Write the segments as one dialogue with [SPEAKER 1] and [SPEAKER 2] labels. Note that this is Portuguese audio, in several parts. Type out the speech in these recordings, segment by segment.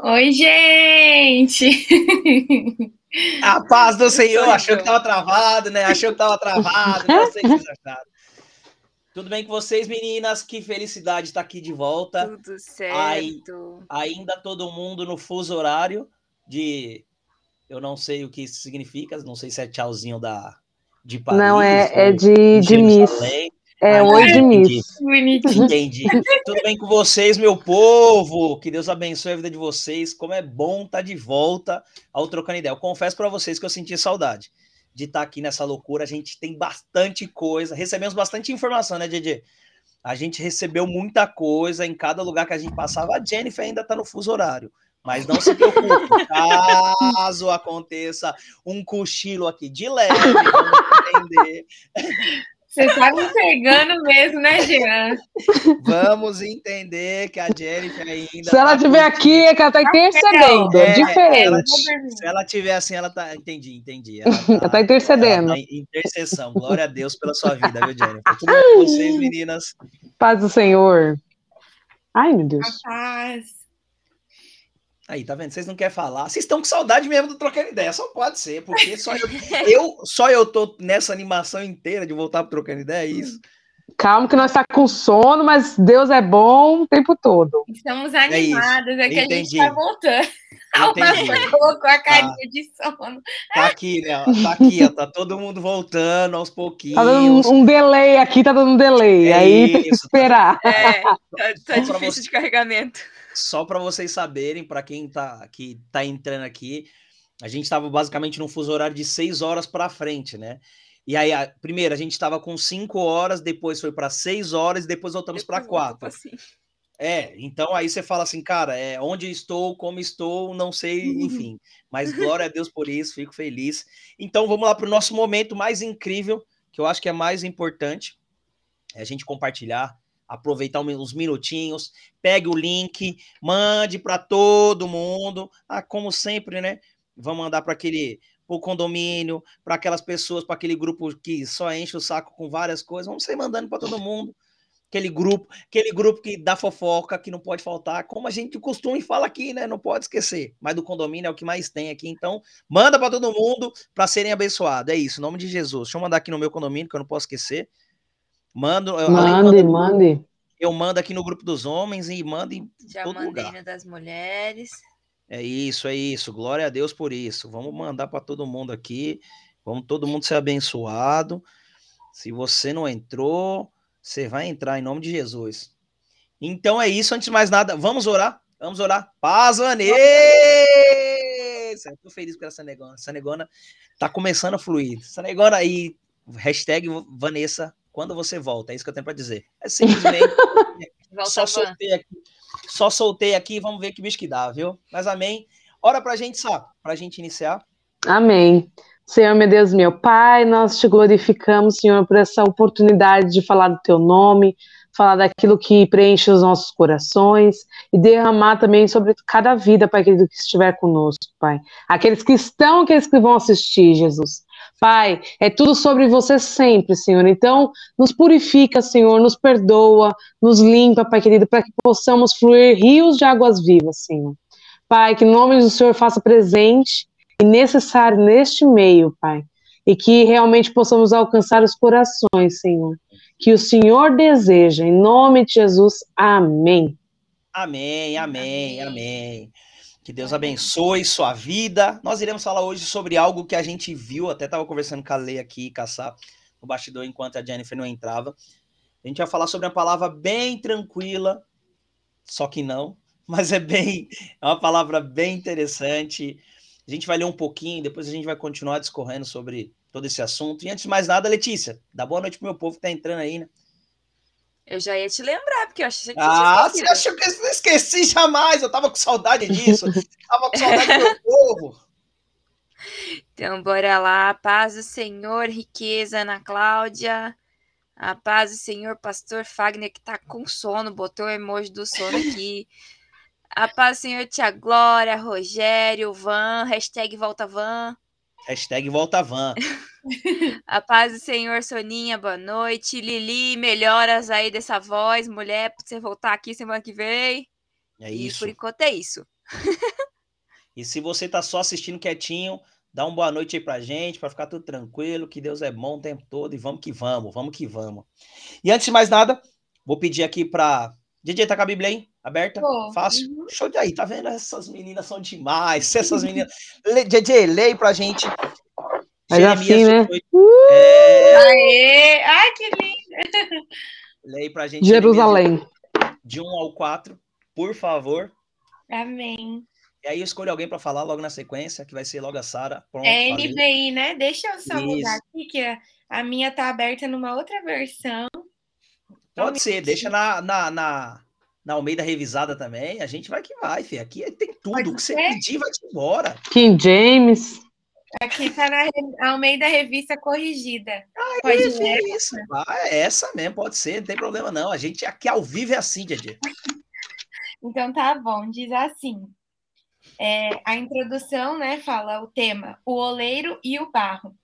[SPEAKER 1] Oi, gente!
[SPEAKER 2] A paz do Senhor, achou que estava travado, né? Achou que estava travado, não sei o que vocês acharam. Tudo bem com vocês, meninas? Que felicidade estar aqui de volta.
[SPEAKER 3] Tudo certo.
[SPEAKER 2] Aí, ainda todo mundo no fuso horário de. Eu não sei o que isso significa, não sei se é tchauzinho da, de Paris.
[SPEAKER 4] Não, é, é de, de Miss. É, oi de Miss.
[SPEAKER 2] Entendi. Tudo bem com vocês, meu povo? Que Deus abençoe a vida de vocês. Como é bom estar de volta ao Trocando Ideia. Eu confesso para vocês que eu senti saudade de estar tá aqui nessa loucura. A gente tem bastante coisa, recebemos bastante informação, né, Didi? A gente recebeu muita coisa em cada lugar que a gente passava. A Jennifer ainda está no fuso horário. Mas não se preocupe, caso aconteça um cochilo aqui de leve, vamos entender.
[SPEAKER 1] Você tá me pegando mesmo, né, Jean?
[SPEAKER 2] Vamos entender que a Jennifer ainda.
[SPEAKER 4] Se ela estiver tá aqui, é que ela tá intercedendo. É, diferente. Ela,
[SPEAKER 2] se ela estiver assim, ela tá. Entendi, entendi. Ela
[SPEAKER 4] tá, ela tá intercedendo. Ela tá
[SPEAKER 2] intercessão. Glória a Deus pela sua vida, viu, Jennifer? Tudo bem com vocês, meninas?
[SPEAKER 4] Paz do Senhor. Ai, meu Deus.
[SPEAKER 1] Paz.
[SPEAKER 2] Aí, tá vendo? Vocês não querem falar. Vocês estão com saudade mesmo do Trocando Ideia. Só pode ser, porque só eu, eu, só eu tô nessa animação inteira de voltar pro Trocando Ideia, é isso.
[SPEAKER 4] Calma que nós está com sono, mas Deus é bom o tempo todo.
[SPEAKER 1] Estamos é animados, é, é que Entendi. a gente está voltando. Entendi. colocou a carinha tá. de sono.
[SPEAKER 2] Tá aqui, né? Tá aqui, ó, tá todo mundo voltando aos pouquinhos. Tá
[SPEAKER 4] dando um, um delay aqui, tá dando um delay. É aí isso, tem que esperar.
[SPEAKER 3] É, tá, tá difícil você... de carregamento
[SPEAKER 2] só para vocês saberem, para quem tá, que tá entrando aqui, a gente estava basicamente num fuso horário de seis horas para frente, né? E aí, a, primeiro, a gente estava com cinco horas, depois foi para seis horas, depois voltamos para quatro. Assim. É, então aí você fala assim, cara, é, onde estou, como estou, não sei, enfim. Mas glória a Deus por isso, fico feliz. Então vamos lá para o nosso momento mais incrível, que eu acho que é mais importante, é a gente compartilhar aproveitar uns minutinhos, pegue o link, mande para todo mundo. Ah, como sempre, né? Vamos mandar para aquele o condomínio, para aquelas pessoas, para aquele grupo que só enche o saco com várias coisas. Vamos sair mandando para todo mundo. Aquele grupo, aquele grupo que dá fofoca, que não pode faltar, como a gente costuma e fala aqui, né? Não pode esquecer. Mas do condomínio é o que mais tem aqui. Então, manda para todo mundo para serem abençoados. É isso, em nome de Jesus. Deixa eu mandar aqui no meu condomínio, que eu não posso esquecer. Mando.
[SPEAKER 4] Mande, mande.
[SPEAKER 2] Eu mando aqui no grupo dos homens e mando em
[SPEAKER 3] Já
[SPEAKER 2] todo
[SPEAKER 3] mandei
[SPEAKER 2] lugar.
[SPEAKER 3] das mulheres.
[SPEAKER 2] É isso, é isso. Glória a Deus por isso. Vamos mandar para todo mundo aqui. Vamos todo mundo ser abençoado. Se você não entrou, você vai entrar em nome de Jesus. Então é isso. Antes de mais nada, vamos orar. Vamos orar. Paz, Vanessa! Estou feliz com essa negona. Essa negona tá começando a fluir. Essa negona aí, hashtag Vanessa quando você volta, é isso que eu tenho para dizer. É simplesmente só soltei aqui, só soltei aqui e vamos ver que bicho que dá, viu? Mas amém. Ora pra gente, sabe? Pra gente iniciar.
[SPEAKER 4] Amém. Senhor, meu Deus, meu Pai, nós te glorificamos, Senhor, por essa oportunidade de falar do teu nome, falar daquilo que preenche os nossos corações e derramar também sobre cada vida, Pai querido, que estiver conosco, Pai. Aqueles que estão, aqueles que vão assistir, Jesus. Pai, é tudo sobre você sempre, Senhor. Então, nos purifica, Senhor, nos perdoa, nos limpa, Pai querido, para que possamos fluir rios de águas vivas, Senhor. Pai, que o nome do Senhor faça presente e necessário neste meio, Pai. E que realmente possamos alcançar os corações, Senhor. Que o Senhor deseja, em nome de Jesus. Amém.
[SPEAKER 2] Amém, amém, amém. amém. Que Deus abençoe sua vida. Nós iremos falar hoje sobre algo que a gente viu, até estava conversando com a Lei aqui, caçar no bastidor enquanto a Jennifer não entrava. A gente vai falar sobre uma palavra bem tranquila, só que não, mas é bem, é uma palavra bem interessante. A gente vai ler um pouquinho, depois a gente vai continuar discorrendo sobre todo esse assunto. E antes de mais nada, Letícia, dá boa noite pro meu povo que tá entrando aí, né?
[SPEAKER 3] Eu já ia te lembrar, porque eu achei que
[SPEAKER 2] Ah, você achou que eu esqueci jamais? Eu tava com saudade disso. tava com saudade do meu povo.
[SPEAKER 3] Então, bora lá. Paz do Senhor, riqueza, Ana Cláudia. A paz do Senhor, pastor Fagner, que tá com sono, botou o emoji do sono aqui. A paz do Senhor, Tia Glória, Rogério, Van, hashtag volta Van.
[SPEAKER 2] Hashtag volta van.
[SPEAKER 3] A paz do Senhor, Soninha, boa noite. Lili, melhoras aí dessa voz, mulher, pra você voltar aqui semana que vem.
[SPEAKER 2] É isso.
[SPEAKER 3] E por enquanto é isso.
[SPEAKER 2] e se você tá só assistindo quietinho, dá uma boa noite aí pra gente, para ficar tudo tranquilo, que Deus é bom o tempo todo e vamos que vamos, vamos que vamos. E antes de mais nada, vou pedir aqui para DJ, tá com a Bíblia aí? Aberta?
[SPEAKER 1] Pô,
[SPEAKER 2] Fácil? Uhum. Show de aí, tá vendo? Essas meninas são demais. Essas meninas. Le, DJ, leia pra gente.
[SPEAKER 4] Mas Jeremias assim, né? 18,
[SPEAKER 1] é... Aê! Ai, que lindo!
[SPEAKER 2] Leia pra gente.
[SPEAKER 4] Jerusalém.
[SPEAKER 2] De 1 ao 4, por favor.
[SPEAKER 1] Amém.
[SPEAKER 2] E aí eu escolho alguém para falar logo na sequência, que vai ser logo a Sara.
[SPEAKER 1] É NVI, né? Deixa eu só Isso. mudar aqui, que a, a minha tá aberta numa outra versão.
[SPEAKER 2] Pode ser, deixa na, na, na, na Almeida revisada também. A gente vai que vai, filho. Aqui tem tudo. O que você pedir, vai embora.
[SPEAKER 4] King James.
[SPEAKER 1] Aqui tá na Almeida Revista Corrigida.
[SPEAKER 2] Ah, pode isso, ser? Isso. Ah, é essa mesmo, pode ser, não tem problema não. A gente aqui ao vivo é assim, Didi.
[SPEAKER 1] então tá bom, diz assim. É, a introdução, né, fala o tema, o oleiro e o barro.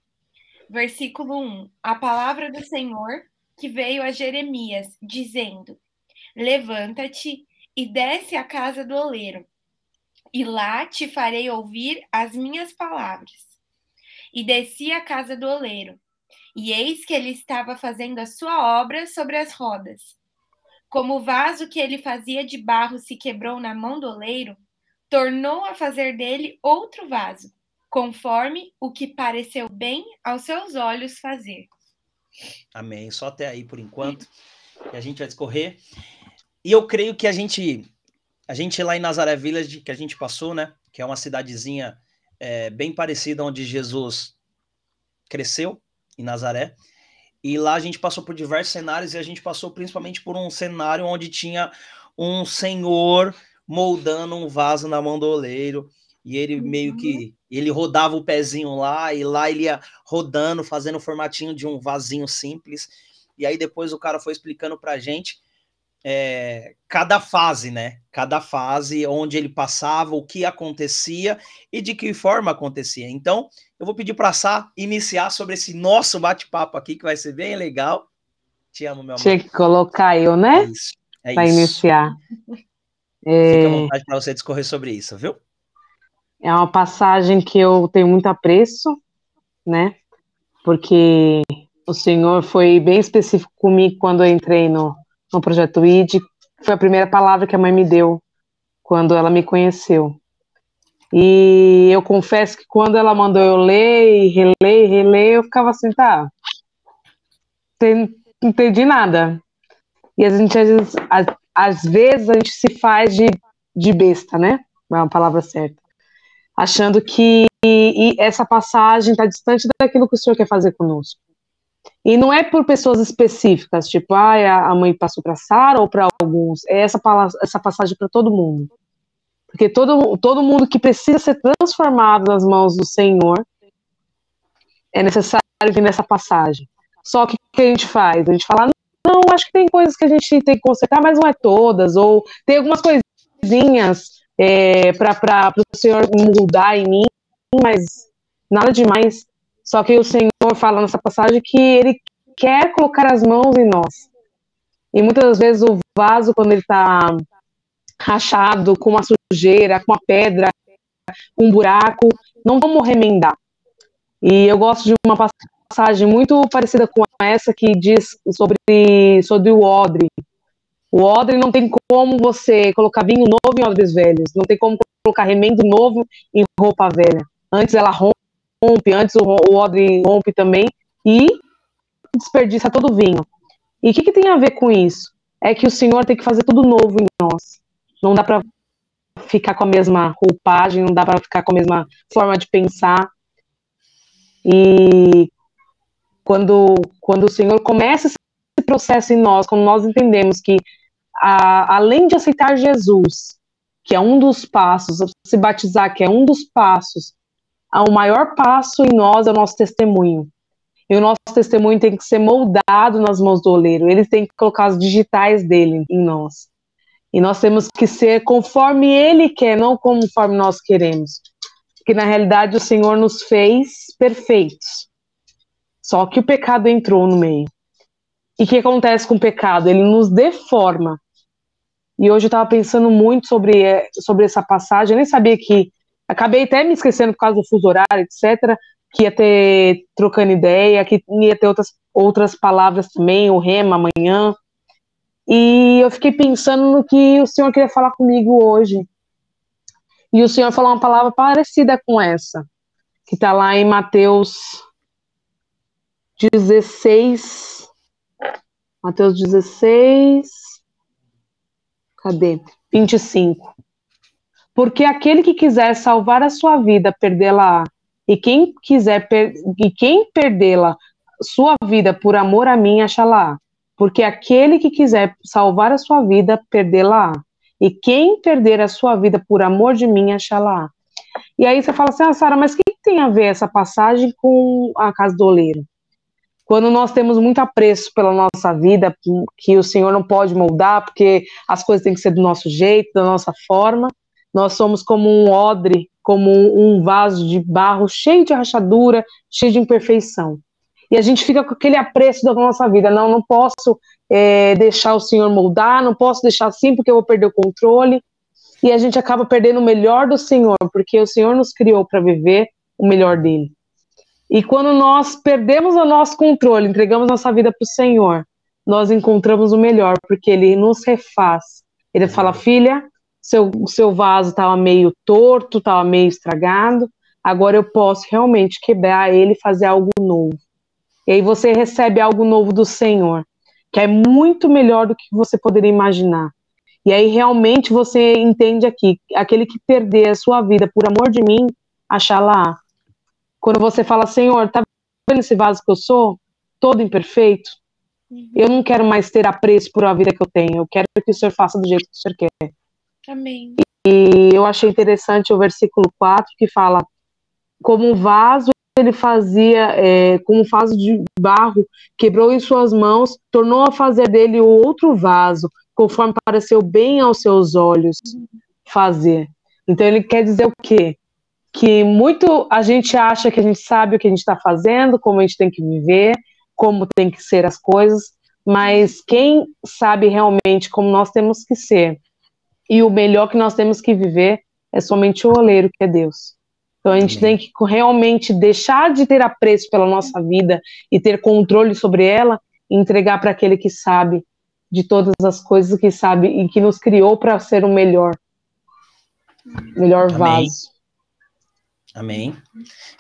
[SPEAKER 1] Versículo 1. A palavra do Senhor que veio a Jeremias, dizendo: Levanta-te e desce à casa do oleiro, e lá te farei ouvir as minhas palavras. E desci à casa do oleiro, e eis que ele estava fazendo a sua obra sobre as rodas. Como o vaso que ele fazia de barro se quebrou na mão do oleiro, tornou a fazer dele outro vaso, conforme o que pareceu bem aos seus olhos fazer.
[SPEAKER 2] Amém. Só até aí por enquanto. Que a gente vai discorrer. E eu creio que a gente, a gente lá em Nazaré Village, que a gente passou, né? Que é uma cidadezinha é, bem parecida onde Jesus cresceu, em Nazaré. E lá a gente passou por diversos cenários e a gente passou principalmente por um cenário onde tinha um senhor moldando um vaso na mão do oleiro e ele uhum. meio que ele rodava o pezinho lá e lá ele ia rodando, fazendo o formatinho de um vasinho simples. E aí depois o cara foi explicando pra gente é, cada fase, né? Cada fase, onde ele passava, o que acontecia e de que forma acontecia. Então, eu vou pedir para Sá iniciar sobre esse nosso bate-papo aqui, que vai ser bem legal. Te amo, meu amor.
[SPEAKER 4] Tinha que colocar eu, né? É isso. É para iniciar.
[SPEAKER 2] Fica à vontade para você discorrer sobre isso, viu?
[SPEAKER 4] É uma passagem que eu tenho muito apreço, né? Porque o Senhor foi bem específico comigo quando eu entrei no, no projeto ID. Foi a primeira palavra que a mãe me deu quando ela me conheceu. E eu confesso que quando ela mandou eu ler, reler, reler, eu ficava assim, tá, não entendi nada. E a gente, às vezes, às, às vezes a gente se faz de, de besta, né? É uma palavra certa achando que essa passagem está distante daquilo que o Senhor quer fazer conosco. E não é por pessoas específicas, tipo, ah, a mãe passou para Sara ou para alguns. É essa, essa passagem para todo mundo. Porque todo, todo mundo que precisa ser transformado nas mãos do Senhor é necessário vir nessa passagem. Só que o que a gente faz? A gente fala, não, acho que tem coisas que a gente tem que consertar, mas não é todas. Ou tem algumas coisinhas é, para o Senhor mudar em mim, mas nada demais. Só que o Senhor fala nessa passagem que Ele quer colocar as mãos em nós. E muitas vezes o vaso, quando ele está rachado, com uma sujeira, com uma pedra, um buraco, não vamos remendar. E eu gosto de uma passagem muito parecida com essa que diz sobre, sobre o odre, o odre não tem como você colocar vinho novo em odres velhos, não tem como colocar remendo novo em roupa velha. Antes ela rompe, antes o, o odre rompe também e desperdiça todo o vinho. E o que, que tem a ver com isso? É que o Senhor tem que fazer tudo novo em nós. Não dá para ficar com a mesma roupagem, não dá para ficar com a mesma forma de pensar. E quando, quando o Senhor começa esse processo em nós, quando nós entendemos que a, além de aceitar Jesus, que é um dos passos, se batizar, que é um dos passos, o maior passo em nós é o nosso testemunho. E o nosso testemunho tem que ser moldado nas mãos do oleiro. Ele tem que colocar os digitais dele em nós. E nós temos que ser conforme ele quer, não conforme nós queremos. Porque na realidade o Senhor nos fez perfeitos. Só que o pecado entrou no meio. E o que acontece com o pecado? Ele nos deforma. E hoje eu estava pensando muito sobre, é, sobre essa passagem. Eu nem sabia que. Acabei até me esquecendo por causa do fuso horário, etc. Que ia ter trocando ideia, que ia ter outras, outras palavras também, o rema amanhã. E eu fiquei pensando no que o Senhor queria falar comigo hoje. E o Senhor falou uma palavra parecida com essa, que está lá em Mateus 16. Mateus 16. Cadê? 25. Porque aquele que quiser salvar a sua vida, perdê-la. E quem quiser per... e quem perdê-la, sua vida por amor a mim, achá-la. Porque aquele que quiser salvar a sua vida, perdê-la. E quem perder a sua vida por amor de mim, achá-la. E aí você fala assim, ah, Sara, mas o que tem a ver essa passagem com a casa do oleiro? Quando nós temos muito apreço pela nossa vida, que o Senhor não pode moldar, porque as coisas têm que ser do nosso jeito, da nossa forma, nós somos como um odre, como um vaso de barro cheio de rachadura, cheio de imperfeição. E a gente fica com aquele apreço da nossa vida. Não, não posso é, deixar o Senhor moldar, não posso deixar assim porque eu vou perder o controle. E a gente acaba perdendo o melhor do Senhor, porque o Senhor nos criou para viver o melhor dele. E quando nós perdemos o nosso controle, entregamos nossa vida para o Senhor, nós encontramos o melhor, porque Ele nos refaz. Ele fala, filha, seu, seu vaso estava meio torto, estava meio estragado, agora eu posso realmente quebrar ele e fazer algo novo. E aí você recebe algo novo do Senhor, que é muito melhor do que você poderia imaginar. E aí realmente você entende aqui, aquele que perder a sua vida por amor de mim, achar lá. Quando você fala, Senhor, tá vendo esse vaso que eu sou? Todo imperfeito? Uhum. Eu não quero mais ter apreço por uma vida que eu tenho. Eu quero que o Senhor faça do jeito que o Senhor quer.
[SPEAKER 1] Amém.
[SPEAKER 4] E eu achei interessante o versículo 4 que fala: Como um vaso ele fazia é, com um vaso de barro, quebrou em suas mãos, tornou a fazer dele outro vaso, conforme pareceu bem aos seus olhos fazer. Então ele quer dizer o quê? Que muito a gente acha que a gente sabe o que a gente está fazendo, como a gente tem que viver, como tem que ser as coisas, mas quem sabe realmente como nós temos que ser e o melhor que nós temos que viver é somente o oleiro, que é Deus. Então a gente Amém. tem que realmente deixar de ter apreço pela nossa vida e ter controle sobre ela e entregar para aquele que sabe de todas as coisas que sabe e que nos criou para ser o melhor. Melhor Amém. vaso.
[SPEAKER 2] Amém.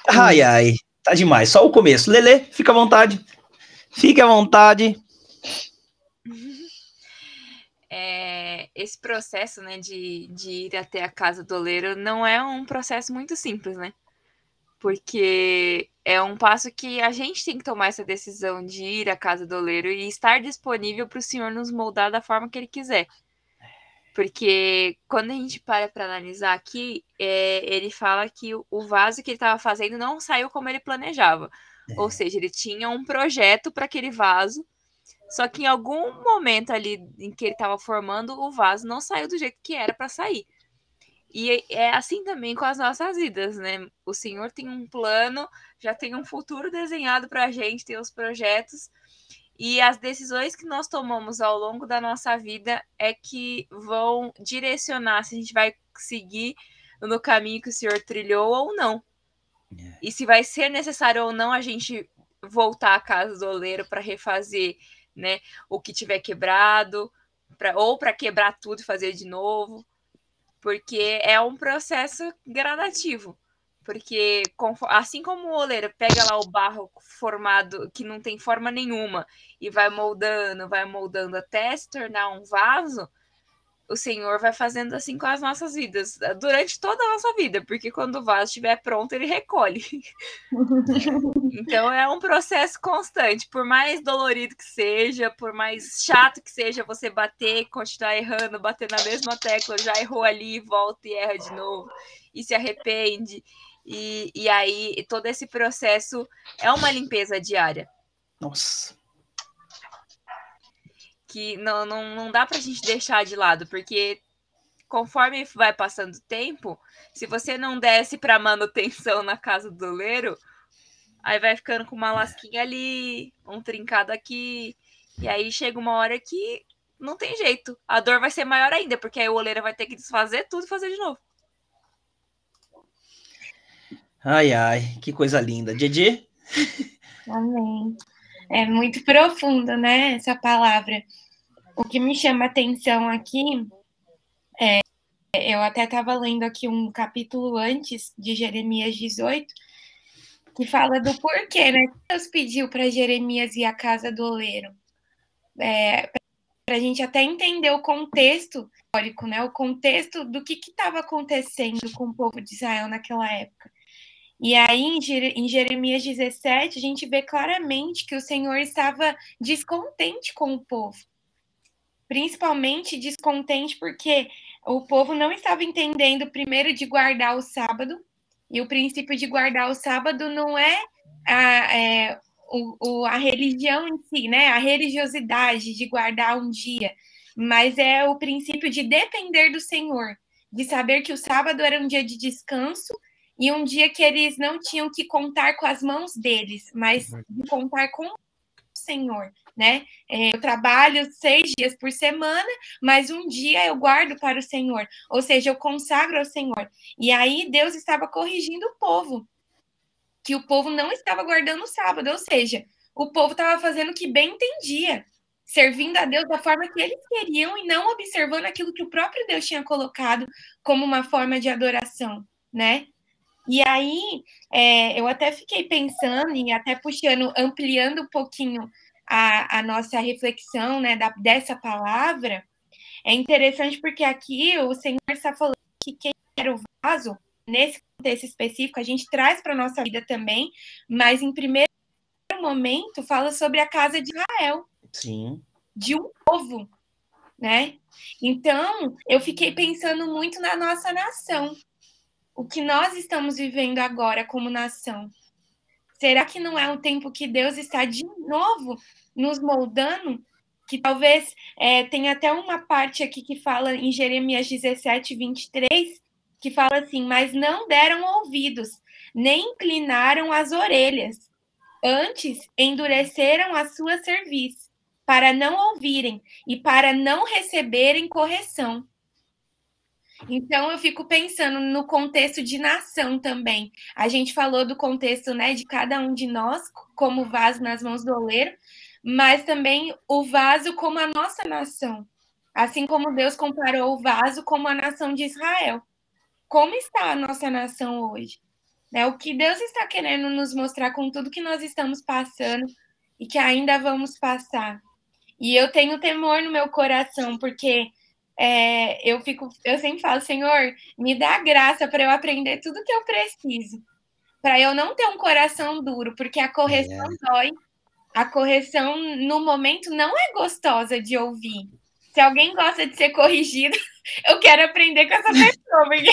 [SPEAKER 2] Ai, ai, tá demais. Só o começo. Lele, fica à vontade. Fique à vontade.
[SPEAKER 3] Esse processo, né, de, de ir até a casa do oleiro não é um processo muito simples, né? Porque é um passo que a gente tem que tomar essa decisão de ir à casa do oleiro e estar disponível para o Senhor nos moldar da forma que Ele quiser. Porque quando a gente para para analisar aqui, é, ele fala que o vaso que ele estava fazendo não saiu como ele planejava. É. Ou seja, ele tinha um projeto para aquele vaso só que em algum momento ali em que ele estava formando, o vaso não saiu do jeito que era para sair. E é assim também com as nossas vidas, né? O Senhor tem um plano, já tem um futuro desenhado para a gente, tem os projetos. E as decisões que nós tomamos ao longo da nossa vida é que vão direcionar se a gente vai seguir no caminho que o Senhor trilhou ou não. É. E se vai ser necessário ou não a gente voltar à casa do oleiro para refazer né? O que tiver quebrado, pra, ou para quebrar tudo e fazer de novo, porque é um processo gradativo. Porque assim como o oleiro pega lá o barro formado que não tem forma nenhuma e vai moldando, vai moldando até se tornar um vaso, o Senhor vai fazendo assim com as nossas vidas, durante toda a nossa vida, porque quando o vaso estiver pronto, ele recolhe. então é um processo constante, por mais dolorido que seja, por mais chato que seja você bater, continuar errando, bater na mesma tecla, já errou ali, volta e erra de novo, e se arrepende. E, e aí todo esse processo é uma limpeza diária.
[SPEAKER 2] Nossa
[SPEAKER 3] que não, não, não dá para a gente deixar de lado, porque conforme vai passando o tempo, se você não desce para manutenção na casa do leiro, aí vai ficando com uma lasquinha ali, um trincado aqui, e aí chega uma hora que não tem jeito. A dor vai ser maior ainda, porque aí o oleiro vai ter que desfazer tudo e fazer de novo.
[SPEAKER 2] Ai, ai, que coisa linda. Didi?
[SPEAKER 1] Amém. É muito profundo, né, essa palavra. O que me chama atenção aqui é, eu até estava lendo aqui um capítulo antes de Jeremias 18, que fala do porquê, né? Deus pediu para Jeremias ir à casa do oleiro. É, para a gente até entender o contexto histórico, né? O contexto do que estava acontecendo com o povo de Israel naquela época. E aí, em Jeremias 17, a gente vê claramente que o Senhor estava descontente com o povo. Principalmente descontente porque o povo não estava entendendo, primeiro, de guardar o sábado, e o princípio de guardar o sábado não é a, é, o, o, a religião em si, né? A religiosidade de guardar um dia, mas é o princípio de depender do Senhor, de saber que o sábado era um dia de descanso e um dia que eles não tinham que contar com as mãos deles, mas de contar com Senhor né? É, eu trabalho seis dias por semana, mas um dia eu guardo para o Senhor, ou seja, eu consagro ao Senhor. E aí Deus estava corrigindo o povo, que o povo não estava guardando o sábado, ou seja, o povo estava fazendo o que bem entendia, servindo a Deus da forma que eles queriam e não observando aquilo que o próprio Deus tinha colocado como uma forma de adoração, né? E aí, é, eu até fiquei pensando e até puxando, ampliando um pouquinho a, a nossa reflexão né, da, dessa palavra, é interessante porque aqui o Senhor está falando que quem era o vaso, nesse contexto específico, a gente traz para a nossa vida também, mas em primeiro momento fala sobre a casa de Israel.
[SPEAKER 2] Sim.
[SPEAKER 1] De um povo, né? Então, eu fiquei pensando muito na nossa nação. O que nós estamos vivendo agora como nação. Será que não é um tempo que Deus está de novo nos moldando? Que talvez é, tenha até uma parte aqui que fala em Jeremias 17, 23, que fala assim: Mas não deram ouvidos, nem inclinaram as orelhas. Antes endureceram a sua cerviz, para não ouvirem e para não receberem correção. Então eu fico pensando no contexto de nação também. A gente falou do contexto, né, de cada um de nós como vaso nas mãos do oleiro, mas também o vaso como a nossa nação. Assim como Deus comparou o vaso como a nação de Israel. Como está a nossa nação hoje? Né? O que Deus está querendo nos mostrar com tudo que nós estamos passando e que ainda vamos passar. E eu tenho temor no meu coração, porque é, eu fico, eu sempre falo, Senhor, me dá graça para eu aprender tudo que eu preciso, para eu não ter um coração duro, porque a correção é. dói. A correção no momento não é gostosa de ouvir. Se alguém gosta de ser corrigido, eu quero aprender com essa pessoa. Porque...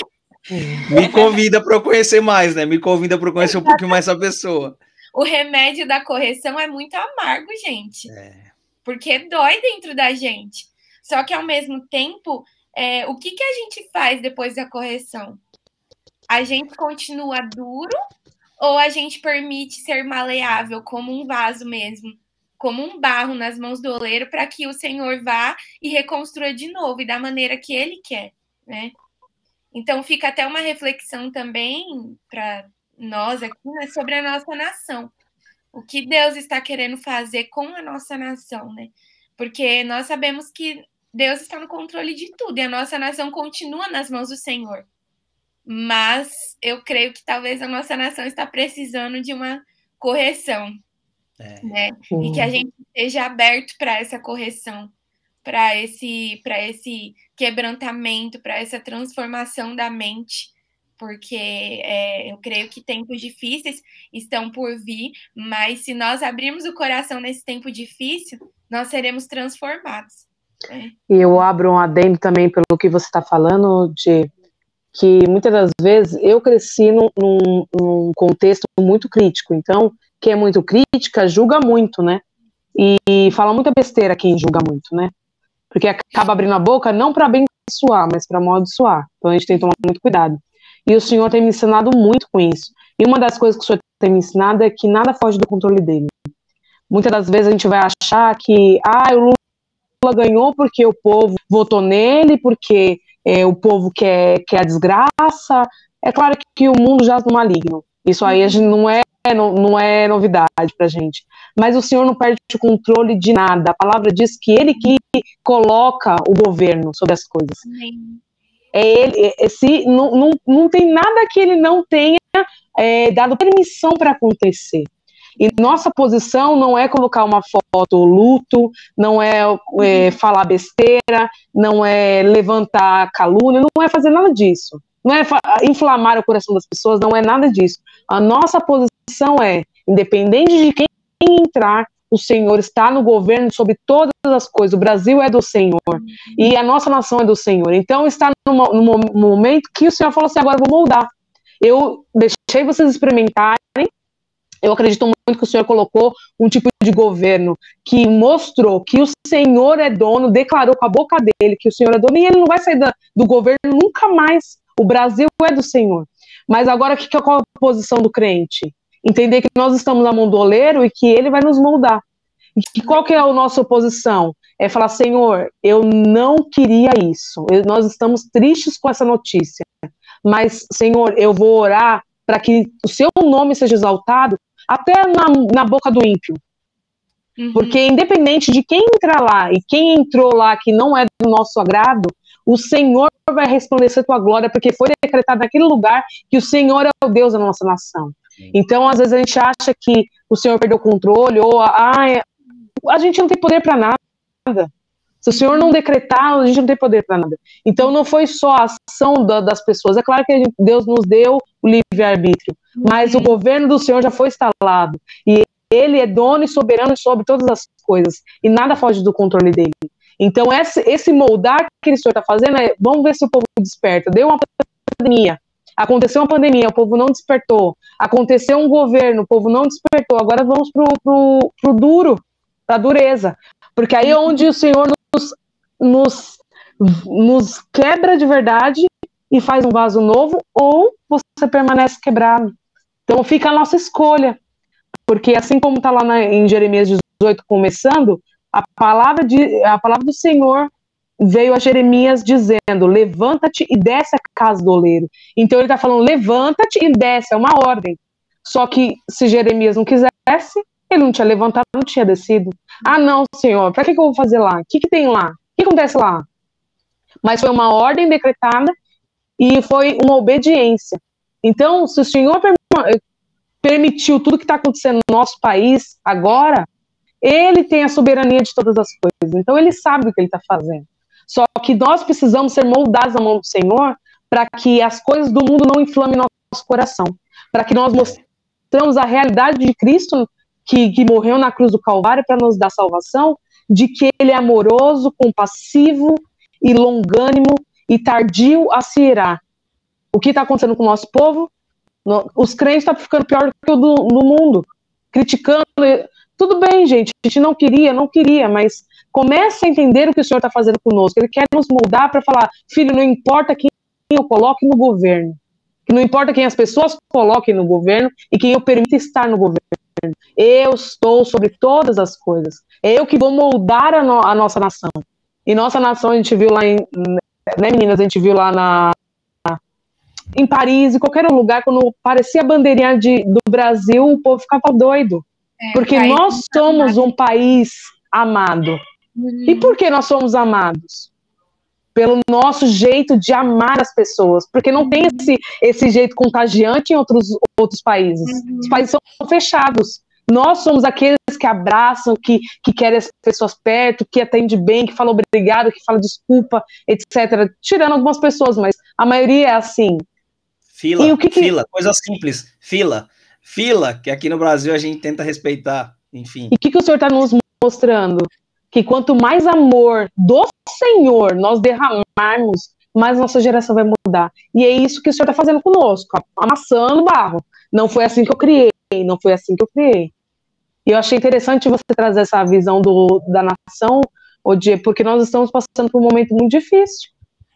[SPEAKER 2] Me convida para eu conhecer mais, né? Me convida para eu conhecer um pouquinho mais essa pessoa.
[SPEAKER 1] O remédio da correção é muito amargo, gente. É. Porque dói dentro da gente. Só que, ao mesmo tempo, é, o que, que a gente faz depois da correção? A gente continua duro ou a gente permite ser maleável, como um vaso mesmo, como um barro nas mãos do oleiro, para que o Senhor vá e reconstrua de novo e da maneira que ele quer, né? Então fica até uma reflexão também para nós aqui né, sobre a nossa nação. O que Deus está querendo fazer com a nossa nação, né? Porque nós sabemos que Deus está no controle de tudo e a nossa nação continua nas mãos do Senhor. Mas eu creio que talvez a nossa nação está precisando de uma correção, é. né? E que a gente esteja aberto para essa correção, para esse, para esse quebrantamento, para essa transformação da mente, porque é, eu creio que tempos difíceis estão por vir, mas se nós abrirmos o coração nesse tempo difícil, nós seremos transformados.
[SPEAKER 4] E eu abro um adendo também pelo que você está falando, de que muitas das vezes eu cresci num, num, num, contexto muito crítico. Então, quem é muito crítica julga muito, né? E, e fala muita besteira quem julga muito, né? Porque acaba abrindo a boca não para abençoar, mas para amaldiçoar. Então a gente tem que tomar muito cuidado. E o Senhor tem me ensinado muito com isso. E uma das coisas que o Senhor tem me ensinado é que nada foge do controle dele. Muitas das vezes a gente vai achar que, ah, o ganhou porque o povo votou nele, porque é, o povo quer, quer a desgraça. É claro que o mundo já é maligno. Isso aí a gente não é, não, não é novidade pra gente. Mas o Senhor não perde o controle de nada. A palavra diz que ele que coloca o governo sobre as coisas. É ele, é, se, não, não, não tem nada que ele não tenha é, dado permissão para acontecer. E nossa posição não é colocar uma foto luto, não é, é, falar besteira, não é levantar calúnia, não é fazer nada disso. Não é inflamar o coração das pessoas, não é nada disso. A nossa posição é, independente de quem entrar, o Senhor está no governo sobre todas as coisas. O Brasil é do Senhor e a nossa nação é do Senhor. Então está no, momento que o Senhor falou assim: agora eu vou moldar. Eu deixei vocês experimentarem. Eu acredito muito que o Senhor colocou um tipo de governo que mostrou que o Senhor é dono, declarou com a boca dele que o Senhor é dono e ele não vai sair da, do governo nunca mais. O Brasil é do Senhor. Mas agora, que, qual a posição do crente? Entender que nós estamos na mão do oleiro e que ele vai nos moldar. E qual que é a nossa oposição? É falar, Senhor, eu não queria isso. Eu, nós estamos tristes com essa notícia. Mas, Senhor, eu vou orar para que o seu nome seja exaltado até na, na boca do ímpio. Uhum. Porque independente de quem entrar lá e quem entrou lá que não é do nosso agrado, o Senhor vai resplandecer tua glória, porque foi decretado naquele lugar que o Senhor é o Deus da nossa nação. Então, às vezes a gente acha que o Senhor perdeu o controle, ou ah, a gente não tem poder para nada. Se o Senhor não decretar, a gente não tem poder para nada. Então, não foi só a ação da, das pessoas. É claro que Deus nos deu o livre-arbítrio, mas o governo do Senhor já foi instalado. E ele é dono e soberano sobre todas as coisas. E nada foge do controle dele. Então, esse, esse moldar que o Senhor está fazendo é, vamos ver se o povo desperta. Deu uma pandemia, aconteceu uma pandemia, o povo não despertou. Aconteceu um governo, o povo não despertou. Agora vamos pro, pro, pro duro, pra dureza. Porque aí é onde o Senhor nos, nos, nos quebra de verdade e faz um vaso novo, ou você permanece quebrado. Então fica a nossa escolha. Porque assim como está lá na, em Jeremias 18 começando, a palavra, de, a palavra do Senhor veio a Jeremias dizendo: levanta-te e desce a casa do oleiro. Então ele está falando: levanta-te e desce, é uma ordem. Só que se Jeremias não quisesse, ele não tinha levantado, não tinha descido. Ah, não, Senhor, para que, que eu vou fazer lá? O que, que tem lá? O que acontece lá? Mas foi uma ordem decretada e foi uma obediência. Então, se o Senhor permitiu tudo que está acontecendo no nosso país agora, ele tem a soberania de todas as coisas. Então ele sabe o que ele está fazendo. Só que nós precisamos ser moldados na mão do Senhor para que as coisas do mundo não inflamem nosso coração. Para que nós mostramos a realidade de Cristo que, que morreu na cruz do Calvário para nos dar salvação, de que ele é amoroso, compassivo e longânimo e tardio a se irar. O que está acontecendo com o nosso povo? Os crentes estão ficando pior do que o do, do mundo, criticando tudo bem, gente, a gente não queria, não queria, mas comece a entender o que o Senhor está fazendo conosco. Ele quer nos moldar para falar, filho, não importa quem eu coloque no governo, não importa quem as pessoas coloquem no governo e quem eu permita estar no governo. Eu estou sobre todas as coisas. É eu que vou moldar a, no, a nossa nação. E nossa nação, a gente viu lá em. Né, meninas? A gente viu lá na, em Paris, em qualquer lugar, quando parecia a bandeirinha de, do Brasil, o povo ficava doido. É, porque nós somos um país amado. Uhum. E por que nós somos amados? Pelo nosso jeito de amar as pessoas. Porque não tem esse, esse jeito contagiante em outros, outros países. Uhum. Os países são fechados. Nós somos aqueles que abraçam, que, que querem as pessoas perto, que atende bem, que fala obrigado, que fala desculpa, etc. Tirando algumas pessoas, mas a maioria é assim.
[SPEAKER 2] Fila, que que... fila, coisa simples, fila fila, que aqui no Brasil a gente tenta respeitar, enfim.
[SPEAKER 4] E o que, que o senhor está nos mostrando? Que quanto mais amor do Senhor nós derramarmos, mais nossa geração vai mudar. E é isso que o senhor está fazendo conosco, amassando barro. Não foi assim que eu criei, não foi assim que eu criei. E eu achei interessante você trazer essa visão do, da nação, Odie, porque nós estamos passando por um momento muito difícil.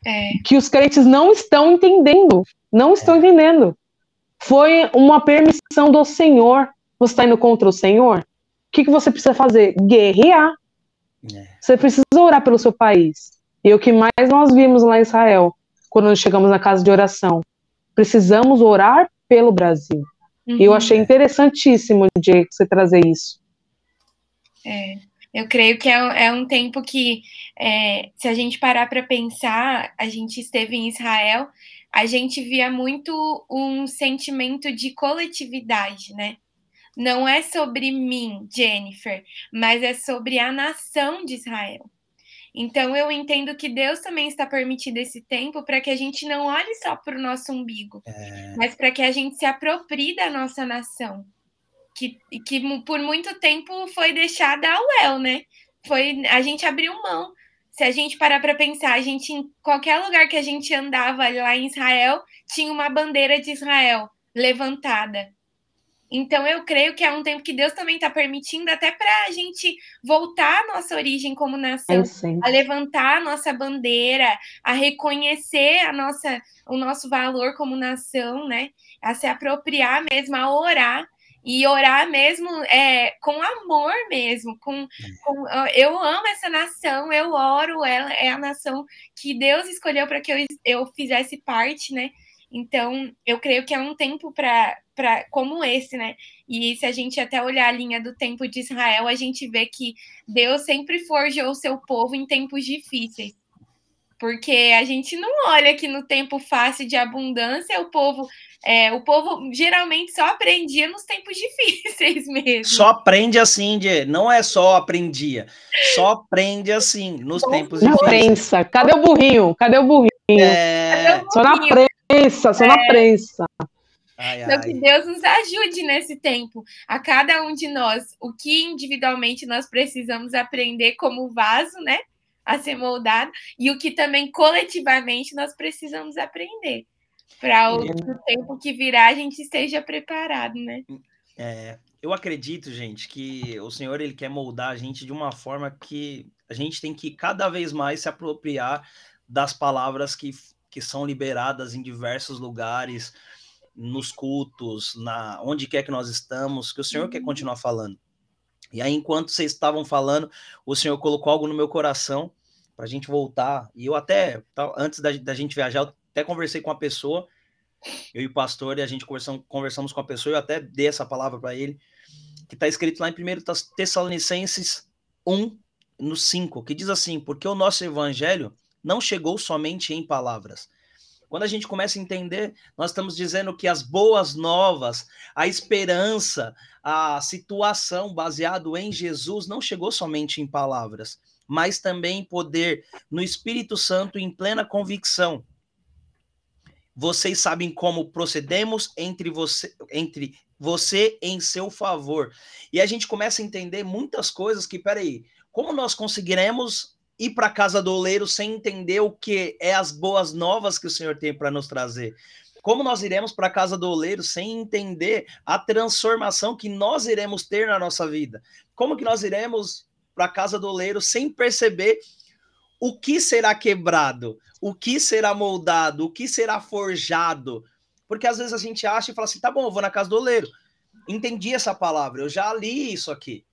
[SPEAKER 4] É. Que os crentes não estão entendendo. Não estão é. entendendo. Foi uma permissão do Senhor. Você está indo contra o Senhor? O que, que você precisa fazer? Guerrear. É. Você precisa orar pelo seu país. E o que mais nós vimos lá em Israel, quando nós chegamos na casa de oração. Precisamos orar pelo Brasil. Uhum. E eu uhum. achei interessantíssimo, de você trazer isso.
[SPEAKER 1] É, eu creio que é, é um tempo que, é, se a gente parar para pensar, a gente esteve em Israel, a gente via muito um sentimento de coletividade, né? Não é sobre mim, Jennifer, mas é sobre a nação de Israel. Então eu entendo que Deus também está permitindo esse tempo para que a gente não olhe só para o nosso umbigo, é... mas para que a gente se aproprie da nossa nação, que, que por muito tempo foi deixada ao léu, né? Foi a gente abriu mão. Se a gente parar para pensar, a gente em qualquer lugar que a gente andava lá em Israel tinha uma bandeira de Israel levantada. Então, eu creio que é um tempo que Deus também está permitindo, até para a gente voltar à nossa origem como nação, a levantar a nossa bandeira, a reconhecer a nossa, o nosso valor como nação, né? A se apropriar mesmo, a orar e orar mesmo é, com amor mesmo, com, com, eu amo essa nação, eu oro, ela é a nação que Deus escolheu para que eu, eu fizesse parte, né? Então, eu creio que é um tempo para como esse, né? E se a gente até olhar a linha do tempo de Israel, a gente vê que Deus sempre forjou o seu povo em tempos difíceis. Porque a gente não olha que no tempo fácil de abundância, o povo, é, o povo geralmente só aprendia nos tempos difíceis mesmo.
[SPEAKER 2] Só aprende assim, de, não é só aprendia, só aprende assim nos tempos
[SPEAKER 4] difíceis. Na prensa, cadê o burrinho? Cadê o burrinho? É... Só na prensa prensa, só é. na prensa.
[SPEAKER 1] Ai, então, ai. que Deus nos ajude nesse tempo, a cada um de nós, o que individualmente nós precisamos aprender como vaso, né? A ser moldado, e o que também coletivamente nós precisamos aprender. Para o, o, tempo que virá, a gente esteja preparado, né?
[SPEAKER 2] É, eu acredito, gente, que o Senhor ele quer moldar a gente de uma forma que a gente tem que cada vez mais se apropriar das palavras que que são liberadas em diversos lugares, nos cultos, na onde quer que nós estamos, que o Senhor uhum. quer continuar falando. E aí, enquanto vocês estavam falando, o Senhor colocou algo no meu coração para a gente voltar. E eu até, antes da, da, gente viajar, eu até conversei com a pessoa, eu e o pastor, e a gente conversamos, conversamos com a pessoa, eu até dei essa palavra para ele, que está escrito lá em 1 Tessalonicenses 1, no 5, que diz assim: Porque o nosso evangelho não chegou somente em palavras. Quando a gente começa a entender, nós estamos dizendo que as boas novas, a esperança, a situação baseado em Jesus não chegou somente em palavras, mas também em poder no Espírito Santo em plena convicção. Vocês sabem como procedemos entre você, entre você em seu favor. E a gente começa a entender muitas coisas que, peraí, como nós conseguiremos ir para a casa do oleiro sem entender o que é as boas novas que o Senhor tem para nos trazer? Como nós iremos para a casa do oleiro sem entender a transformação que nós iremos ter na nossa vida? Como que nós iremos para a casa do oleiro sem perceber o que será quebrado, o que será moldado, o que será forjado? Porque às vezes a gente acha e fala assim: tá bom, eu vou na casa do oleiro. Entendi essa palavra, eu já li isso aqui.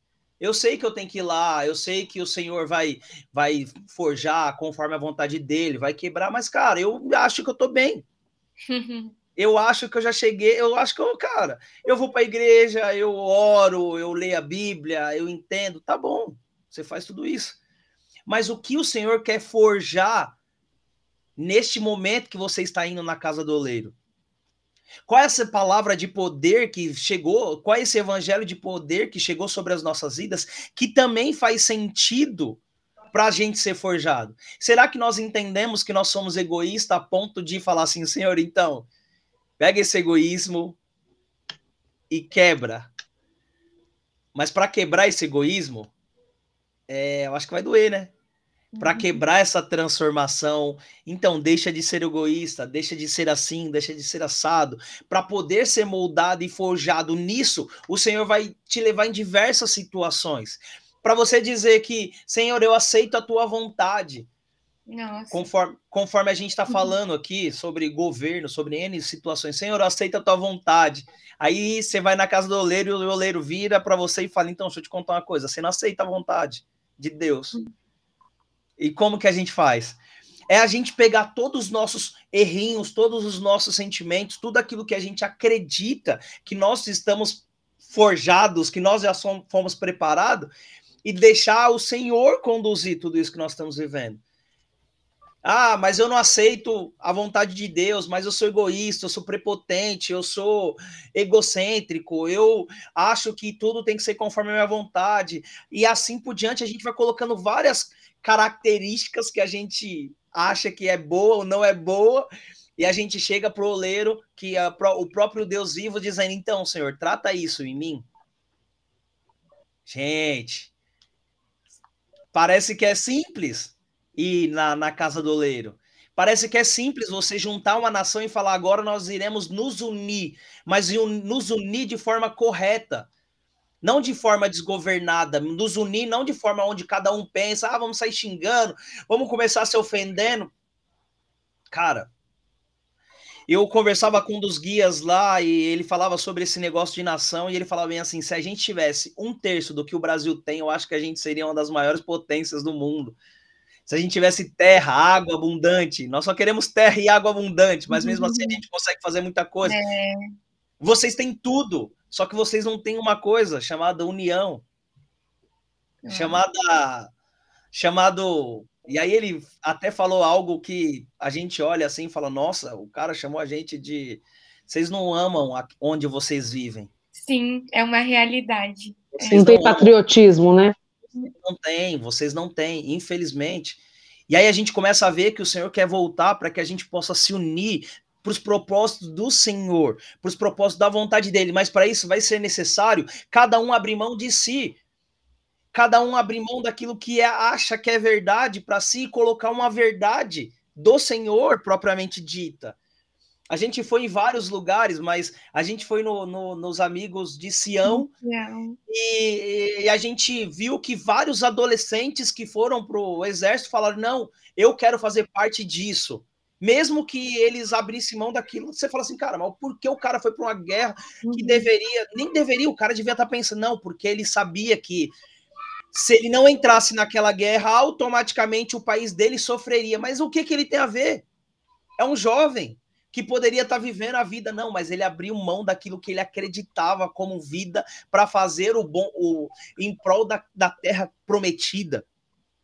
[SPEAKER 2] Eu sei que eu tenho que ir lá, eu sei que o Senhor vai vai forjar conforme a vontade dele, vai quebrar, mas cara, eu acho que eu tô bem. eu acho que eu já cheguei, eu acho que eu, cara, eu vou para a igreja, eu oro, eu leio a Bíblia, eu entendo, tá bom. Você faz tudo isso. Mas o que o Senhor quer forjar neste momento que você está indo na casa do oleiro? Qual é essa palavra de poder que chegou? Qual é esse evangelho de poder que chegou sobre as nossas vidas que também faz sentido para a gente ser forjado? Será que nós entendemos que nós somos egoístas a ponto de falar assim, Senhor, então, pega esse egoísmo e quebra. Mas para quebrar esse egoísmo, é, eu acho que vai doer, né? Para uhum. quebrar essa transformação. Então, deixa de ser egoísta, deixa de ser assim, deixa de ser assado. Para poder ser moldado e forjado nisso, o Senhor vai te levar em diversas situações. Para você dizer que, Senhor, eu aceito a tua vontade. Nossa. Conforme, conforme a gente está uhum. falando aqui sobre governo, sobre N situações, Senhor, eu aceito a tua vontade. Aí você vai na casa do oleiro e o oleiro vira para você e fala: Então, deixa eu te contar uma coisa, você não aceita a vontade de Deus. E como que a gente faz? É a gente pegar todos os nossos errinhos, todos os nossos sentimentos, tudo aquilo que a gente acredita que nós estamos forjados, que nós já somos, fomos preparados, e deixar o Senhor conduzir tudo isso que nós estamos vivendo. Ah, mas eu não aceito a vontade de Deus, mas eu sou egoísta, eu sou prepotente, eu sou egocêntrico, eu acho que tudo tem que ser conforme a minha vontade. E assim por diante, a gente vai colocando várias características que a gente acha que é boa ou não é boa, e a gente chega pro oleiro, que a, o próprio Deus vivo, dizendo: então, Senhor, trata isso em mim. Gente, parece que é simples ir na, na casa do oleiro. Parece que é simples você juntar uma nação e falar agora nós iremos nos unir, mas nos unir de forma correta, não de forma desgovernada, nos unir não de forma onde cada um pensa, ah, vamos sair xingando, vamos começar se ofendendo. Cara, eu conversava com um dos guias lá e ele falava sobre esse negócio de nação e ele falava bem assim: se a gente tivesse um terço do que o Brasil tem, eu acho que a gente seria uma das maiores potências do mundo se a gente tivesse terra, água abundante, nós só queremos terra e água abundante, mas mesmo assim a uhum. gente consegue fazer muita coisa. É. Vocês têm tudo, só que vocês não têm uma coisa chamada união, é. chamada, chamado. E aí ele até falou algo que a gente olha assim e fala: Nossa, o cara chamou a gente de. Vocês não amam onde vocês vivem.
[SPEAKER 1] Sim, é uma realidade.
[SPEAKER 4] Vocês não tem patriotismo, né?
[SPEAKER 2] não têm, vocês não têm, infelizmente. E aí a gente começa a ver que o Senhor quer voltar para que a gente possa se unir para os propósitos do Senhor, para os propósitos da vontade dele. Mas para isso vai ser necessário cada um abrir mão de si. Cada um abrir mão daquilo que é, acha que é verdade para si e colocar uma verdade do Senhor propriamente dita. A gente foi em vários lugares, mas a gente foi no, no, nos amigos de Sião e, e, a gente viu que vários adolescentes que foram para o exército falaram: não, eu quero fazer parte disso. Mesmo que eles abrissem mão daquilo, você fala assim, cara, mas por que o cara foi para uma guerra que uhum. deveria, nem deveria, o cara devia estar tá pensando, não, porque ele sabia que se ele não entrasse naquela guerra, automaticamente o país dele sofreria. Mas o que, que ele tem a ver? É um jovem que poderia estar tá vivendo a vida, não, mas ele abriu mão daquilo que ele acreditava como vida para fazer o bom, o, em prol da, da terra prometida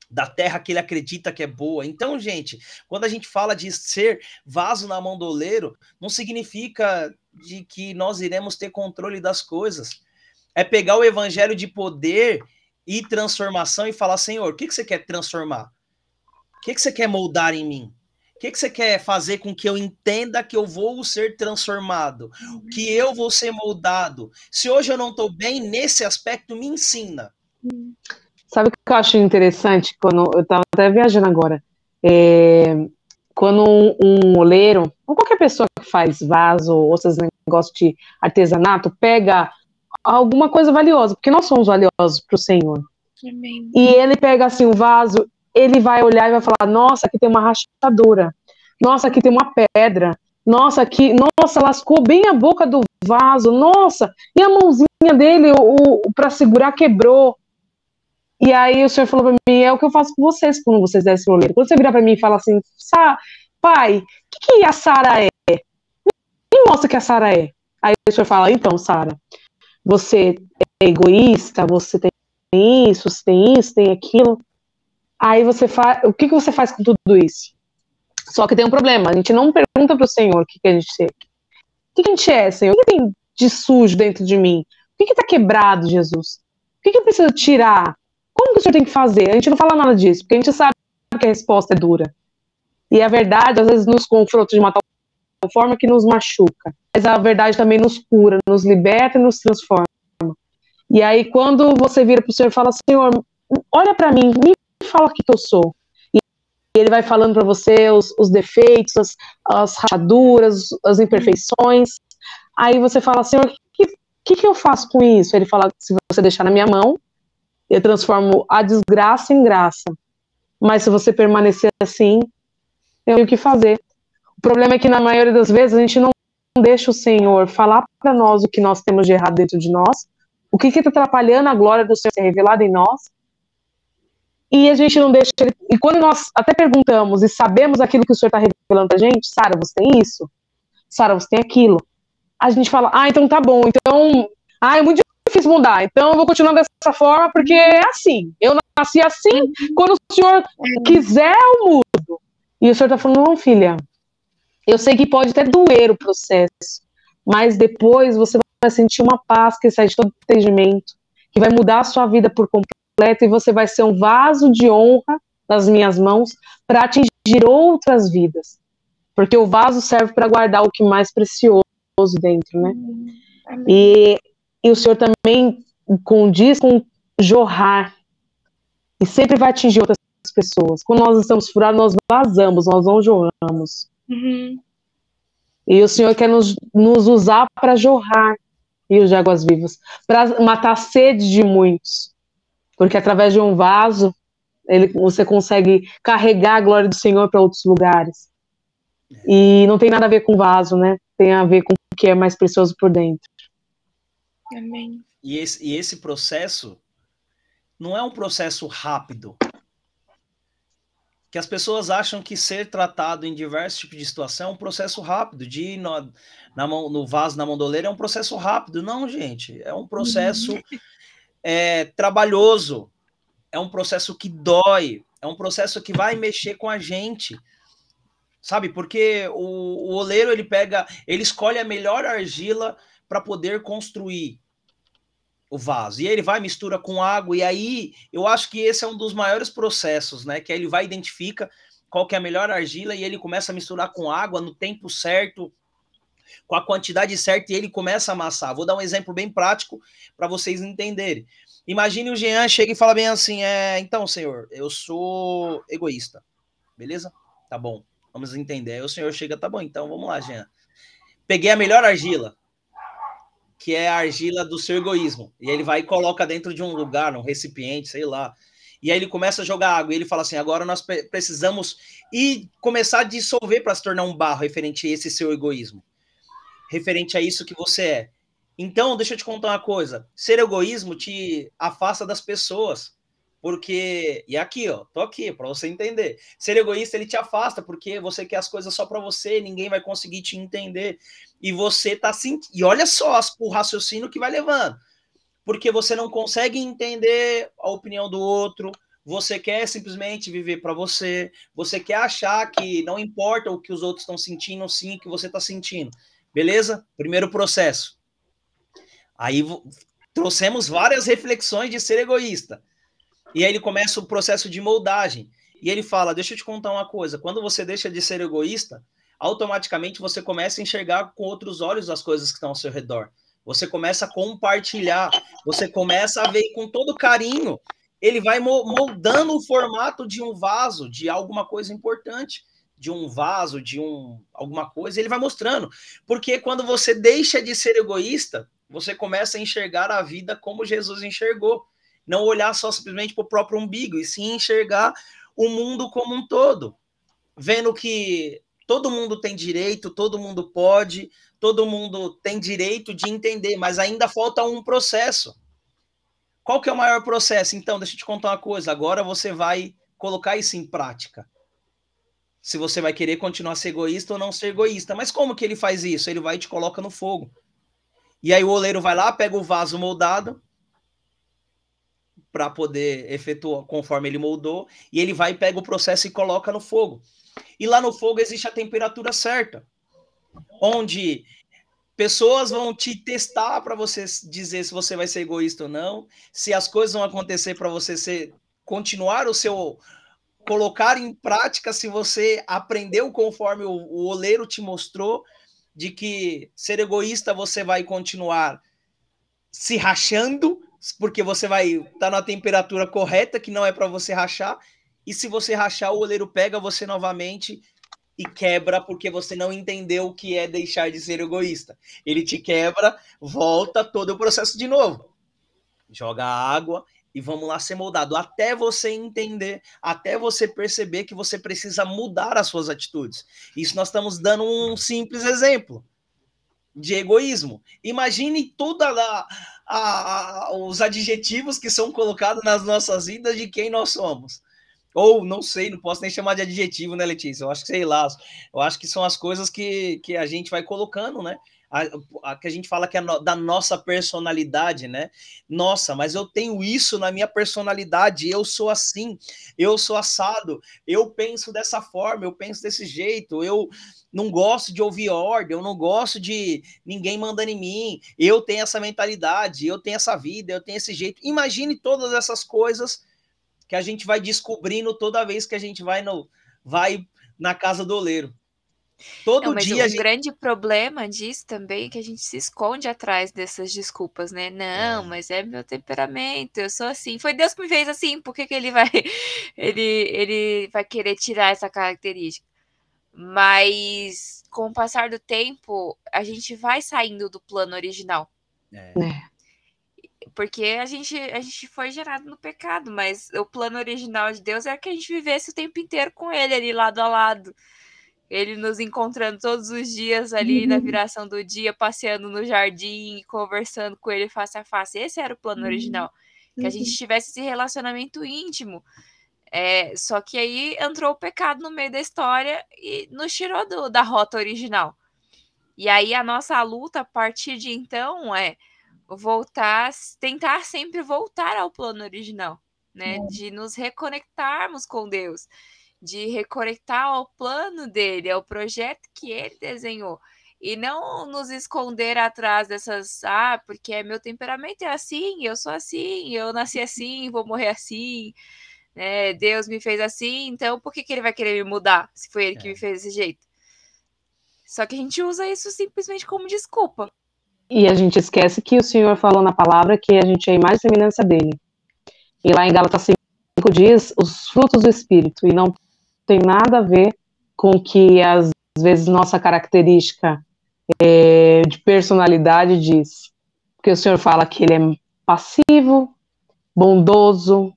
[SPEAKER 2] da terra que ele acredita que é boa. Então, gente, quando a gente fala de ser vaso na mão do oleiro, não significa de que nós iremos ter controle das coisas. É pegar o evangelho de poder e transformação e falar, Senhor, o que, que você quer transformar? O que, que você quer moldar em mim? O que, que você quer fazer com que eu entenda que eu vou ser transformado, que eu vou ser moldado? Se hoje eu não estou bem nesse aspecto, me ensina.
[SPEAKER 4] Sabe o que eu acho interessante? Quando eu estava até viajando agora, é, quando um, um oleiro, ou qualquer pessoa que faz vaso ou esses negócios de artesanato, pega alguma coisa valiosa, porque nós somos valiosos para o Senhor. Amém. E ele pega assim o vaso ele vai olhar e vai falar: nossa, aqui tem uma rachadura, nossa, aqui tem uma pedra, nossa, aqui, nossa, lascou bem a boca do vaso, nossa, e a mãozinha dele, o, o para segurar, quebrou. E aí o senhor falou para mim: é o que eu faço com vocês quando vocês descem o oleiro. Quando você virar para mim e fala assim: pai, o que, que a Sara é? Me mostra que a Sara é. Aí o senhor fala: então, Sara, você é egoísta, você tem isso, você tem isso, tem aquilo. Aí você faz. O que, que você faz com tudo isso? Só que tem um problema. A gente não pergunta para o Senhor o que, que a gente é. O que, que a gente é, Senhor? O que, tem de sujo dentro de mim? O que está que Jesus? O que, que eu preciso tirar? Como que o Senhor tem que fazer? A gente não fala nada disso, porque a gente sabe que a resposta é dura. E a verdade, às vezes, nos confronta de uma tal forma que nos machuca. Mas a verdade também nos cura, nos liberta e nos transforma. E aí, quando você vira para o Senhor e fala, Senhor, olha para mim, me fala o que, que eu sou. E ele vai falando para você os, os defeitos, as, as rachaduras, as imperfeições. Aí você fala, Senhor, o que, que, que eu faço com isso? Ele fala, se você deixar na minha mão, eu transformo a desgraça em graça. Mas se você permanecer assim, eu tenho o que fazer. O problema é que na maioria das vezes a gente não deixa o Senhor falar para nós o que nós temos de errado dentro de nós, o que está atrapalhando a glória do Senhor ser revelada em nós, e a gente não deixa ele. E quando nós até perguntamos e sabemos aquilo que o senhor está revelando para gente, Sara, você tem isso? Sara, você tem aquilo? A gente fala, ah, então tá bom, então. Ah, é muito difícil mudar, então eu vou continuar dessa forma, porque é assim. Eu nasci assim, quando o senhor quiser, eu mudo. E o senhor está falando, não, filha, eu sei que pode até doer o processo, mas depois você vai sentir uma paz que sai de todo entendimento, que vai mudar a sua vida por completo e você vai ser um vaso de honra nas minhas mãos para atingir outras vidas. Porque o vaso serve para guardar o que mais precioso dentro, né? E, e o Senhor também condiz com jorrar. E sempre vai atingir outras pessoas. Quando nós estamos furados, nós vazamos, nós não jorramos. Uhum. E o Senhor quer nos, nos usar para jorrar rios de águas vivas, para matar a sede de muitos. Porque através de um vaso, ele, você consegue carregar a glória do Senhor para outros lugares. E não tem nada a ver com vaso, né? Tem a ver com o que é mais precioso por dentro.
[SPEAKER 1] Amém.
[SPEAKER 2] E esse, e esse processo não é um processo rápido que as pessoas acham que ser tratado em diversos tipos de situação é um processo rápido, de ir no, na mão, no vaso, na mandoleira, é um processo rápido. Não, gente, é um processo uhum. é, trabalhoso, é um processo que dói, é um processo que vai mexer com a gente, sabe? Porque o, o oleiro, ele pega, ele escolhe a melhor argila para poder construir o vaso. E aí ele vai, mistura com água, e aí eu acho que esse é um dos maiores processos, né? Que ele vai identifica qual que é a melhor argila e ele começa a misturar com água no tempo certo, com a quantidade certa, e ele começa a amassar. Vou dar um exemplo bem prático para vocês entenderem. Imagine o Jean chega e fala bem assim: é, então, senhor, eu sou egoísta. Beleza? Tá bom. Vamos entender. Aí o senhor chega, tá bom, então vamos lá, Jean. Peguei a melhor argila que é a argila do seu egoísmo. E ele vai e coloca dentro de um lugar, um recipiente, sei lá. E aí ele começa a jogar água e ele fala assim: agora nós precisamos e começar a dissolver para se tornar um barro referente a esse seu egoísmo, referente a isso que você é. Então, deixa eu te contar uma coisa: ser egoísmo te afasta das pessoas. Porque, e aqui, ó, tô aqui para você entender. Ser egoísta ele te afasta porque você quer as coisas só para você, ninguém vai conseguir te entender. E você tá sentindo. E olha só o raciocínio que vai levando. Porque você não consegue entender a opinião do outro, você quer simplesmente viver para você, você quer achar que não importa o que os outros estão sentindo, sim o que você está sentindo. Beleza? Primeiro processo. Aí trouxemos várias reflexões de ser egoísta. E aí ele começa o processo de moldagem. E ele fala: Deixa eu te contar uma coisa. Quando você deixa de ser egoísta, automaticamente você começa a enxergar com outros olhos as coisas que estão ao seu redor. Você começa a compartilhar, você começa a ver com todo carinho. Ele vai moldando o formato de um vaso, de alguma coisa importante, de um vaso, de um alguma coisa, ele vai mostrando. Porque quando você deixa de ser egoísta, você começa a enxergar a vida como Jesus enxergou não olhar só simplesmente para o próprio umbigo, e sim enxergar o mundo como um todo, vendo que todo mundo tem direito, todo mundo pode, todo mundo tem direito de entender, mas ainda falta um processo. Qual que é o maior processo? Então, deixa eu te contar uma coisa. Agora você vai colocar isso em prática. Se você vai querer continuar ser egoísta ou não ser egoísta. Mas como que ele faz isso? Ele vai e te coloca no fogo. E aí o oleiro vai lá, pega o vaso moldado, para poder efetuar conforme ele moldou, e ele vai pega o processo e coloca no fogo. E lá no fogo existe a temperatura certa, onde pessoas vão te testar para você dizer se você vai ser egoísta ou não, se as coisas vão acontecer para você ser continuar o seu colocar em prática se você aprendeu conforme o, o oleiro te mostrou de que ser egoísta você vai continuar se rachando porque você vai estar tá na temperatura correta, que não é para você rachar, e se você rachar, o oleiro pega você novamente e quebra porque você não entendeu o que é deixar de ser egoísta. Ele te quebra, volta todo o processo de novo. Joga água e vamos lá ser moldado até você entender, até você perceber que você precisa mudar as suas atitudes. Isso nós estamos dando um simples exemplo. De egoísmo. Imagine toda a, a, os adjetivos que são colocados nas nossas vidas de quem nós somos. Ou não sei, não posso nem chamar de adjetivo, né, Letícia? Eu acho que sei lá. Eu acho que são as coisas que, que a gente vai colocando, né? A, a, que a gente fala que é no, da nossa personalidade, né? Nossa, mas eu tenho isso na minha personalidade, eu sou assim, eu sou assado, eu penso dessa forma, eu penso desse jeito, eu não gosto de ouvir ordem, eu não gosto de ninguém mandando em mim, eu tenho essa mentalidade, eu tenho essa vida, eu tenho esse jeito. Imagine todas essas coisas que a gente vai descobrindo toda vez que a gente vai no vai na casa do oleiro.
[SPEAKER 3] Todo não, mas dia. O gente... grande problema disso também é que a gente se esconde atrás dessas desculpas, né? Não, é. mas é meu temperamento, eu sou assim. Foi Deus que me fez assim, por que, que ele vai ele, ele vai querer tirar essa característica? Mas com o passar do tempo, a gente vai saindo do plano original. É. é. Porque a gente, a gente foi gerado no pecado, mas o plano original de Deus é que a gente vivesse o tempo inteiro com ele ali lado a lado ele nos encontrando todos os dias ali uhum. na viração do dia, passeando no jardim, conversando com ele face a face. Esse era o plano uhum. original. Que a gente uhum. tivesse esse relacionamento íntimo. É, só que aí entrou o pecado no meio da história e nos tirou do, da rota original. E aí a nossa luta a partir de então é voltar, tentar sempre voltar ao plano original, né? É. De nos reconectarmos com Deus de reconectar ao plano dele, ao projeto que ele desenhou. E não nos esconder atrás dessas, ah, porque meu temperamento é assim, eu sou assim, eu nasci assim, vou morrer assim, né? Deus me fez assim, então por que, que ele vai querer me mudar se foi ele é. que me é. fez desse jeito? Só que a gente usa isso simplesmente como desculpa.
[SPEAKER 4] E a gente esquece que o Senhor falou na palavra que a gente é a imagem e semelhança dele. E lá em Gálatas 5 diz os frutos do Espírito, e não tem nada a ver com que às vezes nossa característica é, de personalidade diz. Porque o senhor fala que ele é passivo, bondoso,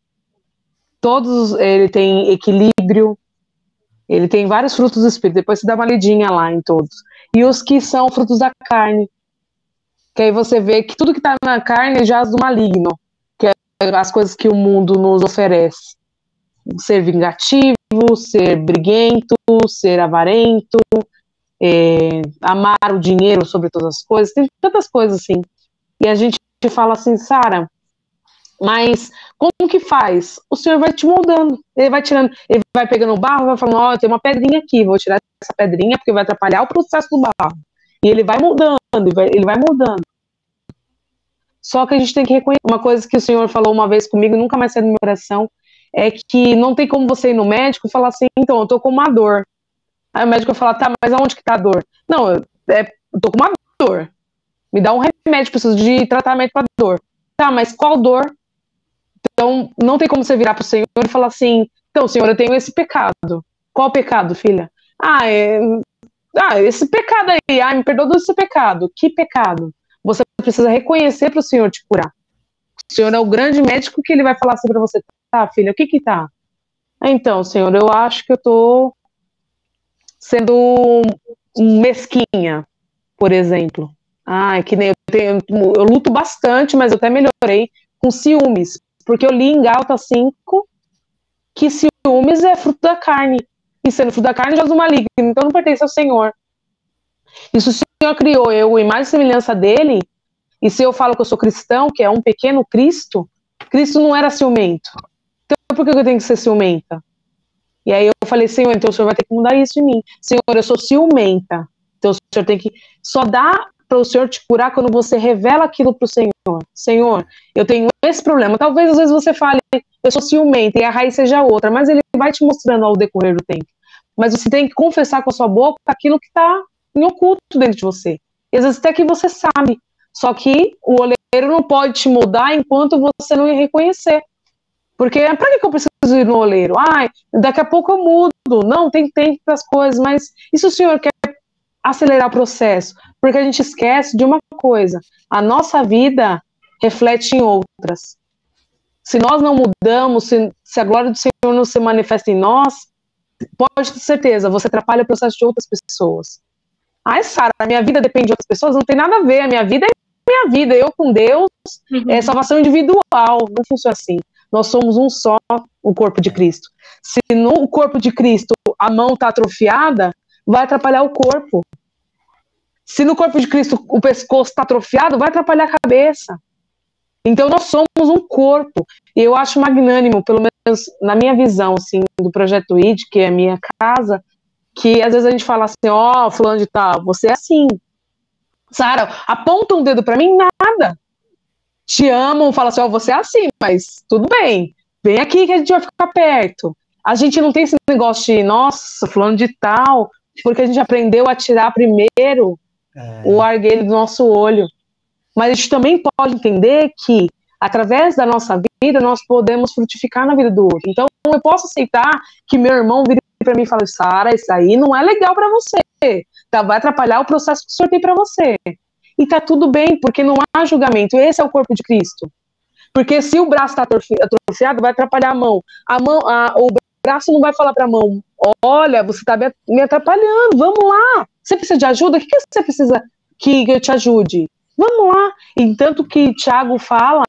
[SPEAKER 4] todos ele tem equilíbrio, ele tem vários frutos do espírito. Depois você dá uma lidinha lá em todos. E os que são frutos da carne, que aí você vê que tudo que está na carne jaz do maligno, que é as coisas que o mundo nos oferece. Ser vingativo, ser briguento, ser avarento, é, amar o dinheiro sobre todas as coisas, tem tantas coisas assim. E a gente fala assim, Sara, mas como que faz? O Senhor vai te moldando, ele vai tirando, ele vai pegando o barro, vai falando, ó, oh, tem uma pedrinha aqui, vou tirar essa pedrinha porque vai atrapalhar o processo do barro. E ele vai mudando, ele vai, mudando. Só que a gente tem que reconhecer uma coisa que o Senhor falou uma vez comigo, nunca mais saiu do meu coração, é que não tem como você ir no médico e falar assim, então, eu tô com uma dor. Aí o médico vai falar, tá, mas aonde que tá a dor? Não, eu, é, eu tô com uma dor. Me dá um remédio, preciso de tratamento para dor. Tá, mas qual dor? Então, não tem como você virar pro Senhor e falar assim, então, Senhor, eu tenho esse pecado. Qual pecado, filha? Ah, é... Ah, esse pecado aí. Ah, me perdoa desse pecado. Que pecado? Você precisa reconhecer para o Senhor te curar. O Senhor é o grande médico que ele vai falar assim para você, tá, filha, o que que tá? Então, senhor, eu acho que eu tô sendo mesquinha, por exemplo. Ah, que nem eu, tenho, eu luto bastante, mas eu até melhorei com ciúmes, porque eu li em Galta 5 que ciúmes é fruto da carne, e sendo fruto da carne já é maligno, então não pertence ao Senhor. E se o Senhor criou eu, imagem e semelhança dele, e se eu falo que eu sou cristão, que é um pequeno Cristo, Cristo não era ciumento por que eu tenho que ser ciumenta? E aí eu falei, Senhor, então o Senhor vai ter que mudar isso em mim. Senhor, eu sou ciumenta. Então o Senhor tem que. Só dá para o Senhor te curar quando você revela aquilo para o Senhor. Senhor, eu tenho esse problema. Talvez às vezes você fale, eu sou ciumenta e a raiz seja outra, mas ele vai te mostrando ao decorrer do tempo. Mas você tem que confessar com a sua boca aquilo que está em oculto dentro de você. E às vezes até que você sabe. Só que o oleiro não pode te mudar enquanto você não reconhecer. Porque para que eu preciso ir no oleiro? Ai, daqui a pouco eu mudo. Não, tem tempo para as coisas, mas e se o senhor quer acelerar o processo? Porque a gente esquece de uma coisa: a nossa vida reflete em outras. Se nós não mudamos, se, se a glória do Senhor não se manifesta em nós, pode ter certeza, você atrapalha o processo de outras pessoas. Ai, Sara, a minha vida depende de outras pessoas, não tem nada a ver. A minha vida é minha vida, eu com Deus, uhum. é salvação individual. Não funciona assim. Nós somos um só, o corpo de Cristo. Se no corpo de Cristo a mão está atrofiada, vai atrapalhar o corpo. Se no corpo de Cristo o pescoço está atrofiado, vai atrapalhar a cabeça. Então nós somos um corpo. E eu acho magnânimo, pelo menos na minha visão, assim, do projeto ID, que é a minha casa, que às vezes a gente fala assim, ó, oh, fulano de tal, você é assim. Sara, aponta um dedo para mim, nada. Te amam, fala assim, ó, oh, você é assim, mas tudo bem. Vem aqui que a gente vai ficar perto. A gente não tem esse negócio de, nossa, fulano de tal, porque a gente aprendeu a tirar primeiro é. o argueiro do nosso olho. Mas a gente também pode entender que, através da nossa vida, nós podemos frutificar na vida do outro. Então, eu posso aceitar que meu irmão vire para mim e fale, Sara, isso aí não é legal para você. Tá, vai atrapalhar o processo que o senhor tem para você. E tá tudo bem, porque não há julgamento. Esse é o corpo de Cristo. Porque se o braço está atrofiado, vai atrapalhar a mão. A mão, a, o braço não vai falar para a mão: olha, você está me atrapalhando, vamos lá. Você precisa de ajuda? O que, que você precisa que eu te ajude? Vamos lá. E que Tiago fala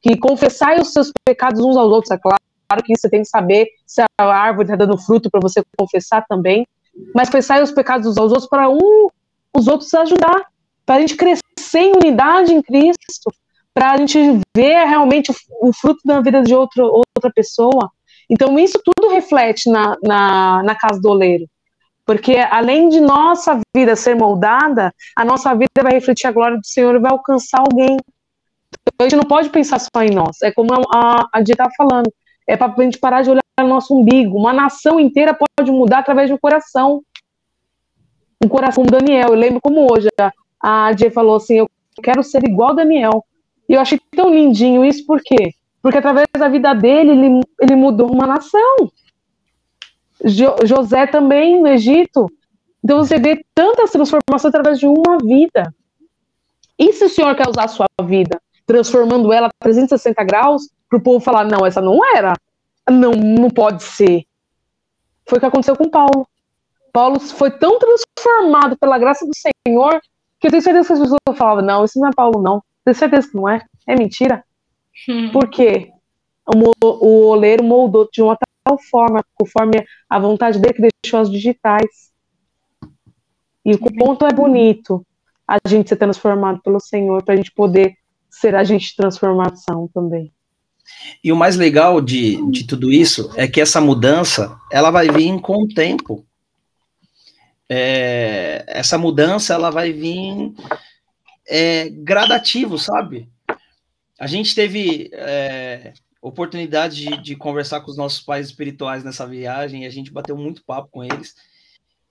[SPEAKER 4] que confessai os seus pecados uns aos outros, é claro. Claro que você tem que saber se a árvore está dando fruto para você confessar também. Mas confessai os pecados uns aos outros para um, os outros ajudar. Para a gente crescer em unidade em Cristo. Para a gente ver realmente o, fruto da vida de outro, outra pessoa. Então, isso tudo reflete na, na, na casa do oleiro. Porque além de nossa vida ser moldada, a nossa vida vai refletir a glória do Senhor e vai alcançar alguém. Então, a gente não pode pensar só em nós. É como a, a Dia estava falando. É para a gente parar de olhar o nosso umbigo. Uma nação inteira pode mudar através de um coração. Um coração como Daniel. Eu lembro como hoje a, a Dia falou assim: Eu quero ser igual Daniel. E eu achei tão lindinho isso, por quê? Porque através da vida dele, ele, ele mudou uma nação. Jo, José também no Egito. Então você vê tantas transformações através de uma vida. E se o Senhor quer usar a sua vida, transformando ela 360 graus, para o povo falar, não, essa não era, não, não pode ser. Foi o que aconteceu com Paulo. Paulo foi tão transformado pela graça do Senhor que eu tenho certeza que as pessoas falavam, não, isso não é Paulo, não. Tenho certeza que não é. É mentira. Hum. Por quê? O, o oleiro moldou de uma tal forma, conforme a vontade dele, que deixou as digitais. E o ponto é bonito, a gente ser transformado pelo Senhor, para a gente poder ser agente de transformação também.
[SPEAKER 2] E o mais legal de, de tudo isso é que essa mudança, ela vai vir com o tempo. É, essa mudança, ela vai vir é, gradativo, sabe? A gente teve é, oportunidade de, de, conversar com os nossos pais espirituais nessa viagem, e a gente bateu muito papo com eles.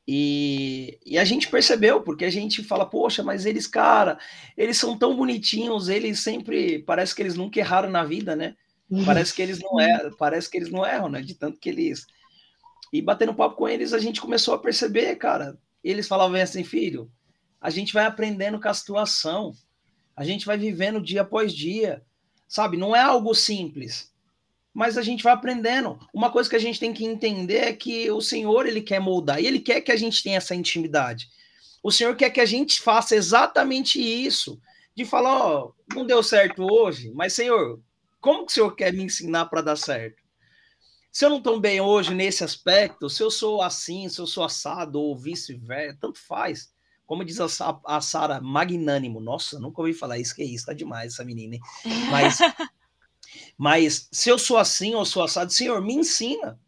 [SPEAKER 2] E, e, a gente percebeu, porque a gente fala, poxa, mas eles, cara, eles são tão bonitinhos, eles sempre, parece que eles nunca erraram na vida, né? Parece que eles não erram, parece que eles não erram, né? De tanto que eles. E batendo papo com eles, a gente começou a perceber, cara. Eles falavam assim, filho, a gente vai aprendendo com a situação, a gente vai vivendo dia após dia, sabe? Não é algo simples, mas a gente vai aprendendo. Uma coisa que a gente tem que entender é que o Senhor ele quer moldar e ele quer que a gente tenha essa intimidade. O Senhor quer que a gente faça exatamente isso, de falar, ó, não deu certo hoje, mas Senhor, como que o senhor quer me ensinar para dar certo? Se eu não estou bem hoje nesse aspecto, se eu sou assim, se eu sou assado ou vice-versa, tanto faz. Como diz a, a Sara, magnânimo. Nossa, nunca ouvi falar isso, que é isso, tá demais essa menina, hein? Mas, mas se eu sou assim ou sou assado, Senhor, me ensina.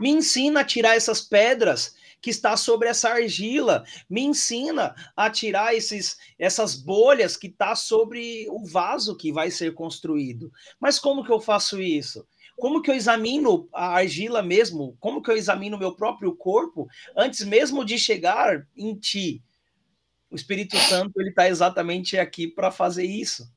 [SPEAKER 2] Me ensina a tirar essas pedras que está sobre essa argila. Me ensina a tirar esses, essas bolhas que está sobre o vaso que vai ser construído. Mas como que eu faço isso? Como que eu examino a argila mesmo? Como que eu examino o meu próprio corpo antes mesmo de chegar em ti? O Espírito Santo ele está exatamente aqui para fazer isso.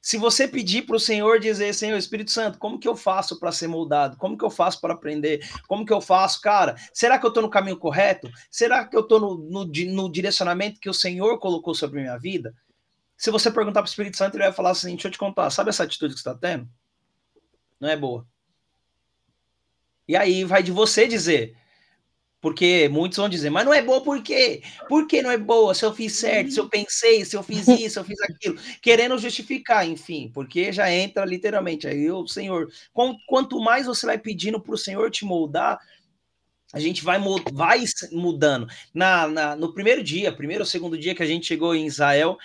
[SPEAKER 2] Se você pedir para o Senhor dizer, Senhor Espírito Santo, como que eu faço para ser moldado? Como que eu faço para aprender? Como que eu faço, cara? Será que eu estou no caminho correto? Será que eu estou no, no, no, direcionamento que o Senhor colocou sobre a minha vida? Se você perguntar para o Espírito Santo, ele vai falar assim: deixa eu te contar, sabe essa atitude que você está tendo? Não é boa. E aí vai de você dizer, Porque muitos vão dizer, mas não é boa por quê? Por que não é boa? Se eu fiz certo, se eu pensei, se eu fiz isso, se eu fiz aquilo, querendo justificar, enfim, porque já entra literalmente aí o Senhor. Quanto mais você vai pedindo para o Senhor te moldar, a gente vai, vai mudando. Na, na, no primeiro dia, primeiro ou segundo dia que a gente chegou em Israel,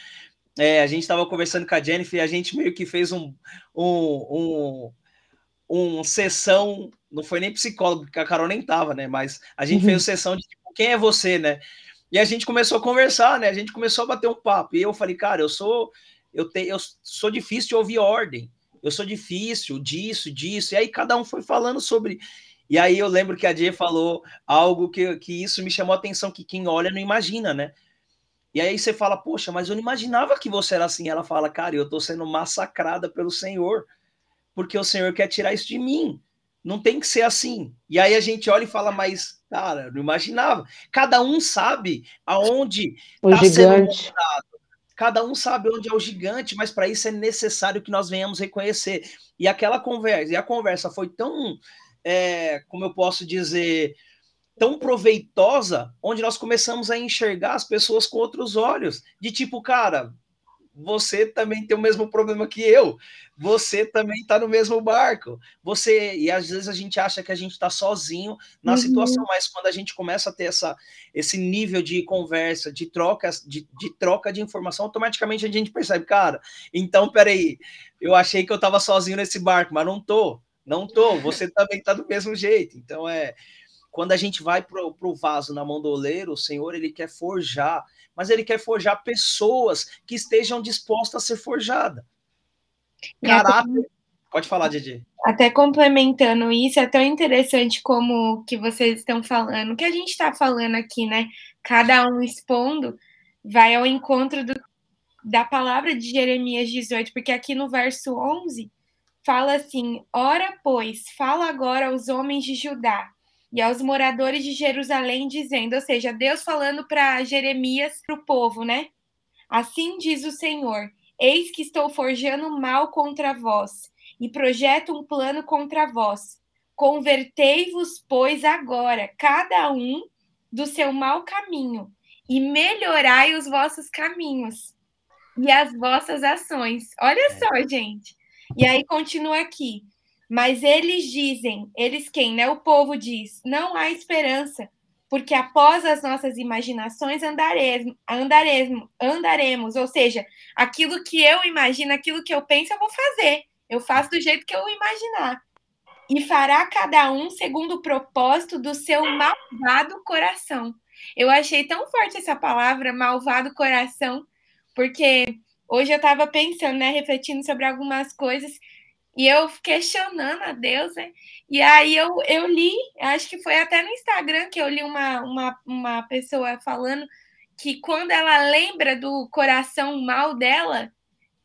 [SPEAKER 2] é, a gente estava conversando com a Jennifer e a gente meio que fez um, um, um, um sessão, não foi nem psicólogo, porque a Carol nem tava, né? Mas a gente uhum. fez sessão de tipo, quem é você, né? E a gente começou a conversar, né? A gente começou a bater um papo. E eu falei, cara, eu sou eu, te, eu sou difícil de ouvir ordem. Eu sou difícil disso, disso. E aí cada um foi falando sobre. E aí eu lembro que a Jay falou algo que, que isso me chamou a atenção, que quem olha não imagina, né? E aí você fala, poxa, mas eu não imaginava que você era assim. Ela fala, cara, eu tô sendo massacrada pelo Senhor, porque o Senhor quer tirar isso de mim. Não tem que ser assim. E aí a gente olha e fala, mas, cara, não imaginava. Cada um sabe aonde
[SPEAKER 4] o tá gigante.
[SPEAKER 2] Cada um sabe onde é o gigante, mas para isso é necessário que nós venhamos reconhecer. E aquela conversa, e a conversa foi tão, é, como eu posso dizer, tão proveitosa, onde nós começamos a enxergar as pessoas com outros olhos, de tipo, cara, você também tem o mesmo problema que eu, você também está no mesmo barco, você e às vezes a gente acha que a gente está sozinho na uhum. situação, mas quando a gente começa a ter essa, esse nível de conversa, de troca, de, de troca de informação, automaticamente a gente percebe, cara, então peraí, eu achei que eu estava sozinho nesse barco, mas não tô, não tô, você também está do mesmo jeito, então é quando a gente vai para o vaso na mão do oleiro, o Senhor ele quer forjar, mas ele quer forjar pessoas que estejam dispostas a ser forjadas. Caráter. Pode falar, Didi.
[SPEAKER 1] Até complementando isso, é tão interessante como que vocês estão falando, que a gente está falando aqui, né? Cada um expondo, vai ao encontro do, da palavra de Jeremias 18, porque aqui no verso 11 fala assim: Ora, pois, fala agora aos homens de Judá e aos moradores de Jerusalém, dizendo, ou seja, Deus falando para Jeremias, para o povo, né? Assim diz o Senhor: Eis que estou forjando mal contra vós, e projeto um plano contra vós. Convertei-vos, pois, agora, cada um do seu mau caminho, e melhorai os vossos caminhos e as vossas ações. Olha só, gente. E aí continua aqui. Mas eles dizem, eles quem, né? O povo diz: não há esperança, porque após as nossas imaginações andaremos, andaremos, andaremos. Ou seja, aquilo que eu imagino, aquilo que eu penso, eu vou fazer. Eu faço do jeito que eu imaginar. E fará cada um segundo o propósito do seu malvado coração. Eu achei tão forte essa palavra, malvado coração, porque hoje eu estava pensando, né, refletindo sobre algumas coisas e eu questionando a Deus, né? E aí eu, eu li, acho que foi até no Instagram que eu li uma, uma, uma pessoa falando que quando ela lembra do coração mal dela,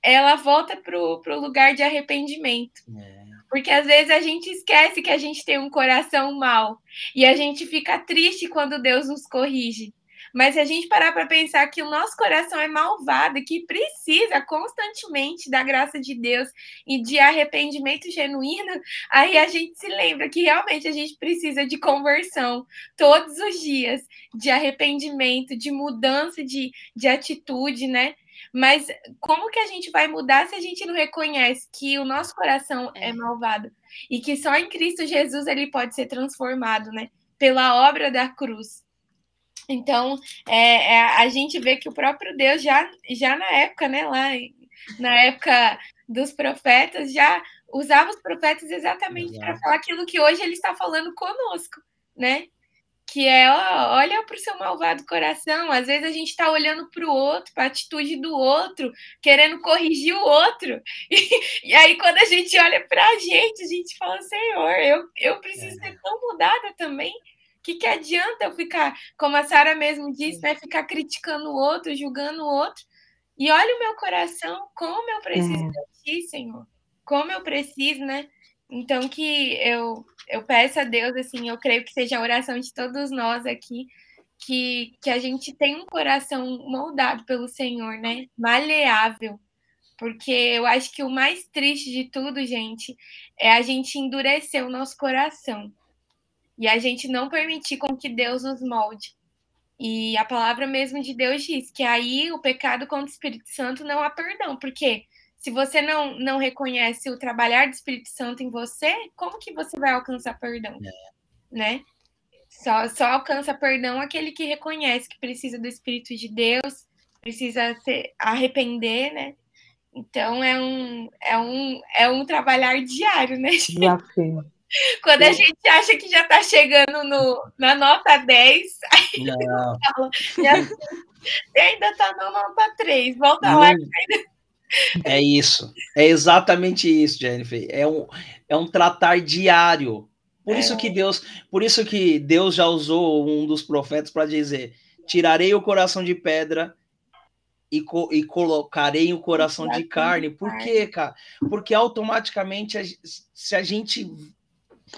[SPEAKER 1] ela volta para o lugar de arrependimento. É. Porque às vezes a gente esquece que a gente tem um coração mal e a gente fica triste quando Deus nos corrige. Mas se a gente parar para pensar que o nosso coração é malvado, que precisa constantemente da graça de Deus e de arrependimento genuíno, aí a gente se lembra que realmente a gente precisa de conversão todos os dias, de arrependimento, de mudança de, de atitude, né? Mas como que a gente vai mudar se a gente não reconhece que o nosso coração é, é malvado e que só em Cristo Jesus ele pode ser transformado, né? Pela obra da cruz. Então, é, é, a gente vê que o próprio Deus já, já na época, né, lá na época dos profetas, já usava os profetas exatamente para falar aquilo que hoje ele está falando conosco, né? Que é, ó, olha para o seu malvado coração. Às vezes a gente está olhando para o outro, para a atitude do outro, querendo corrigir o outro. E, e aí, quando a gente olha para a gente, a gente fala, Senhor, eu, eu preciso é. ser tão mudada também que, que adianta eu ficar, como a Sara mesmo disse, né, ficar criticando o outro, julgando o outro? E olha o meu coração, como eu preciso uhum. de ti, Senhor. Como eu preciso, né? Então que eu eu peço a Deus assim, eu creio que seja a oração de todos nós aqui, que, que a gente tenha um coração moldado pelo Senhor, né? Maleável. Porque eu acho que o mais triste de tudo, gente, é a gente endurecer o nosso coração E a gente não permitir com que Deus nos molde. E a palavra mesmo de Deus diz que aí o pecado contra o Espírito Santo não há perdão, porque se você não, não reconhece o trabalhar do Espírito Santo em você, como que você vai alcançar perdão? É. Né? Só, só alcança perdão aquele que reconhece que precisa do Espírito de Deus, precisa se arrepender, né? Então é um, é um, é um trabalhar diário, né?
[SPEAKER 4] Desafio.
[SPEAKER 1] Quando a gente acha que já está chegando no, na nota 10, aí
[SPEAKER 2] Não.
[SPEAKER 1] fala, ainda está na nota 3, volta lá.
[SPEAKER 2] É isso. É exatamente isso, Jennifer. É um, é um tratar diário. Por
[SPEAKER 1] É.
[SPEAKER 2] isso que Deus, por isso que Deus já usou um dos profetas para dizer: tirarei o coração de pedra e, co- e colocarei o coração de carne. Por quê, cara? Porque automaticamente, se a gente.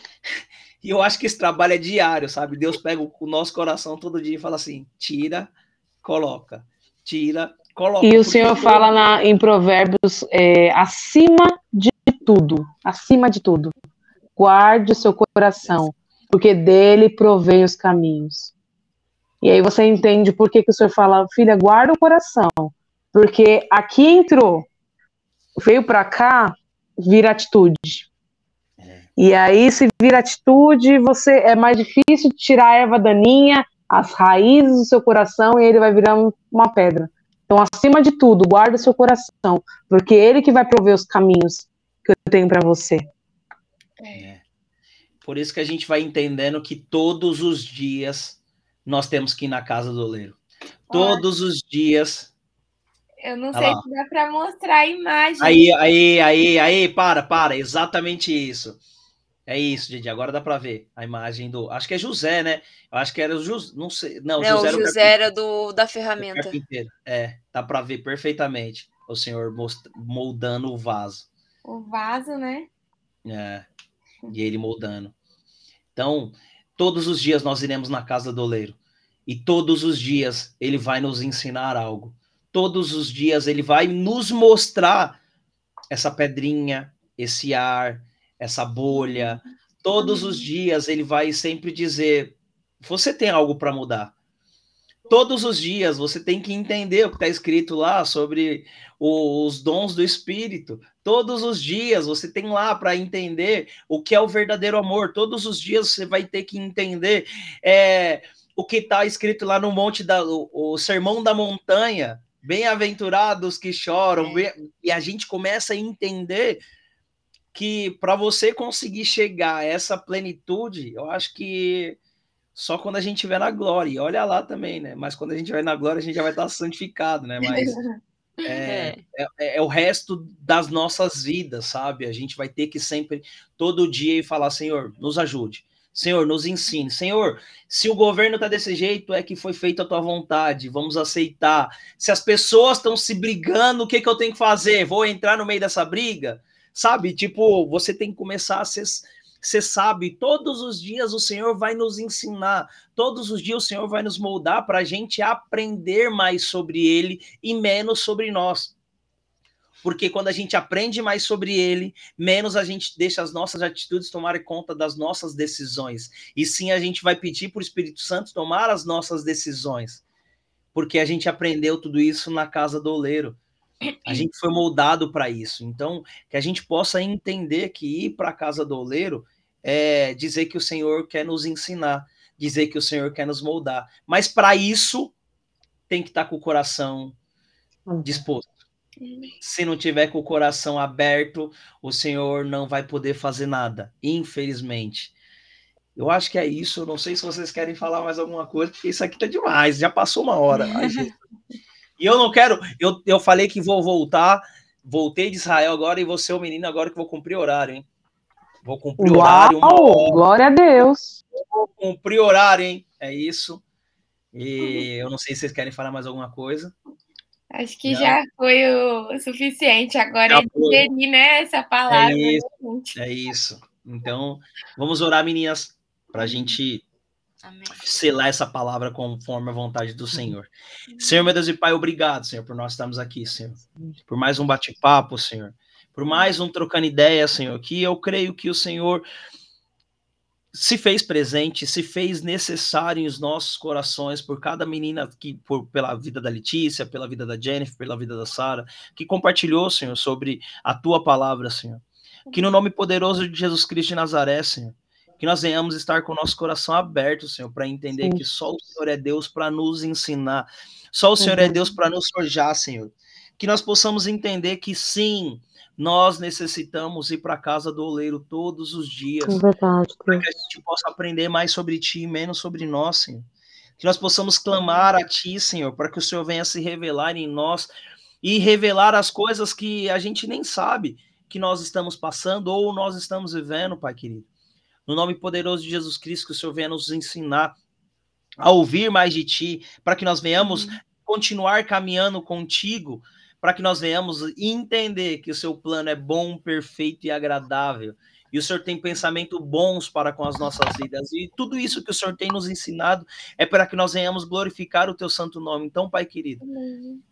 [SPEAKER 2] E eu acho que esse trabalho é diário, sabe? Deus pega o nosso coração todo dia e fala assim: tira, coloca, tira, coloca.
[SPEAKER 4] E o
[SPEAKER 2] Porque
[SPEAKER 4] Senhor fala na- em Provérbios, é, acima de tudo, acima de tudo, guarde o seu coração, porque dele provém os caminhos. E aí você entende por que, que o Senhor fala, filha, guarda o coração, porque aqui entrou, veio para cá, vira atitude. E aí, se vira atitude, você é mais difícil tirar a erva daninha, as raízes do seu coração, e ele vai virar um- uma pedra. Então, acima de tudo, guarda o seu coração, porque é ele que vai prover os caminhos que eu tenho para você.
[SPEAKER 2] É. Por isso que a gente vai entendendo que todos os dias nós temos que ir na casa do oleiro. Todos os dias.
[SPEAKER 1] Eu não
[SPEAKER 2] Olha
[SPEAKER 1] sei
[SPEAKER 2] lá.
[SPEAKER 1] se dá para mostrar a imagem.
[SPEAKER 2] Aí, aí, aí, aí, para, para, exatamente isso. É isso, Didi. Agora dá para ver a imagem do. Acho que é José, né? Eu acho que era o José. Não sei. Não,
[SPEAKER 3] Não,
[SPEAKER 2] José
[SPEAKER 3] o
[SPEAKER 2] era
[SPEAKER 3] José era do, da ferramenta.
[SPEAKER 2] É, dá para ver perfeitamente o senhor moldando o vaso.
[SPEAKER 1] O vaso, né?
[SPEAKER 2] É, e ele moldando. Então, todos os dias nós iremos na casa do oleiro. E todos os dias ele vai nos ensinar algo. Todos os dias ele vai nos mostrar essa pedrinha, esse ar, essa bolha. Todos os dias ele vai sempre dizer: você tem algo para mudar. Todos os dias você tem que entender o que está escrito lá sobre o- os dons do Espírito. Todos os dias você tem lá para entender o que é o verdadeiro amor. Todos os dias você vai ter que entender é, o que está escrito lá no monte da o, o sermão da montanha. Bem-aventurados que choram. bem- e a gente começa a entender que para você conseguir chegar a essa plenitude, eu acho que só quando a gente estiver na glória. E olha lá também, né? Mas quando a gente estiver na glória, a gente já vai estar santificado, né? Mas é, é, é o resto das nossas vidas, sabe? A gente vai ter que sempre, todo dia, ir falar: Senhor, nos ajude. Senhor, nos ensine. Senhor, se o governo está desse jeito, é que foi feita a tua vontade. Vamos aceitar. Se as pessoas estão se brigando, o que, que eu tenho que fazer? Vou entrar no meio dessa briga? Sabe? Tipo, você tem que começar a ser. Você sabe, todos os dias o Senhor vai nos ensinar, todos os dias o Senhor vai nos moldar para a gente aprender mais sobre Ele e menos sobre nós. Porque quando a gente aprende mais sobre Ele, menos a gente deixa as nossas atitudes tomarem conta das nossas decisões. E sim a gente vai pedir para o Espírito Santo tomar as nossas decisões. Porque a gente aprendeu tudo isso na casa do oleiro. A gente foi moldado para isso. Então, que a gente possa entender que ir para a casa do oleiro é dizer que o Senhor quer nos ensinar, dizer que o Senhor quer nos moldar. Mas para isso, tem que estar com o coração disposto. Se não tiver com o coração aberto, o Senhor não vai poder fazer nada, infelizmente. Eu acho que é isso. Eu não sei se vocês querem falar mais alguma coisa, porque isso aqui tá demais. Já passou uma hora. Ai. E eu não quero. Eu, eu falei que vou voltar. Voltei de Israel agora e vou ser o menino agora que vou cumprir horário, hein? Vou cumprir horário. uma
[SPEAKER 4] Uau, glória a Deus.
[SPEAKER 2] vou cumprir horário, hein? É isso. E eu não sei se vocês querem falar mais alguma coisa.
[SPEAKER 1] Acho que
[SPEAKER 2] Não.
[SPEAKER 1] já foi o suficiente. Agora
[SPEAKER 2] Já
[SPEAKER 1] é digerir, né, essa palavra.
[SPEAKER 2] É isso.
[SPEAKER 1] né?
[SPEAKER 2] É isso. Então, vamos orar, meninas, para a gente
[SPEAKER 3] Amém.
[SPEAKER 2] selar essa palavra conforme a vontade do Senhor. Senhor, meu Deus e Pai, obrigado, Senhor, por nós estarmos aqui, Senhor. Por mais um bate-papo, Senhor. Por mais um trocando ideia, Senhor, que eu creio que o Senhor se fez presente, se fez necessário em os nossos corações por cada menina que por, pela vida da Letícia, pela vida da Jennifer, pela vida da Sara, que compartilhou, Senhor, sobre a tua palavra, Senhor. Que no nome poderoso de Jesus Cristo de Nazaré, Senhor, que nós venhamos estar com o nosso coração aberto, Senhor, para entender Sim. que só o Senhor é Deus para nos ensinar, só o Senhor é Deus para nos forjar, Senhor. Que nós possamos entender que sim, nós necessitamos ir para a casa do oleiro todos os dias.
[SPEAKER 4] É verdade.
[SPEAKER 2] Para que a gente possa aprender mais sobre ti e menos sobre nós, Senhor. Que nós possamos clamar a ti, Senhor, para que o Senhor venha se revelar em nós e revelar as coisas que a gente nem sabe que nós estamos passando ou nós estamos vivendo, Pai querido. No nome poderoso de Jesus Cristo, que o Senhor venha nos ensinar a ouvir mais de ti, para que nós venhamos continuar caminhando contigo para que nós venhamos entender que o seu plano é bom, perfeito e agradável. E o Senhor tem pensamentos bons para com as nossas vidas. E tudo isso que o Senhor tem nos ensinado é para que nós venhamos glorificar o teu santo nome. Então, Pai querido,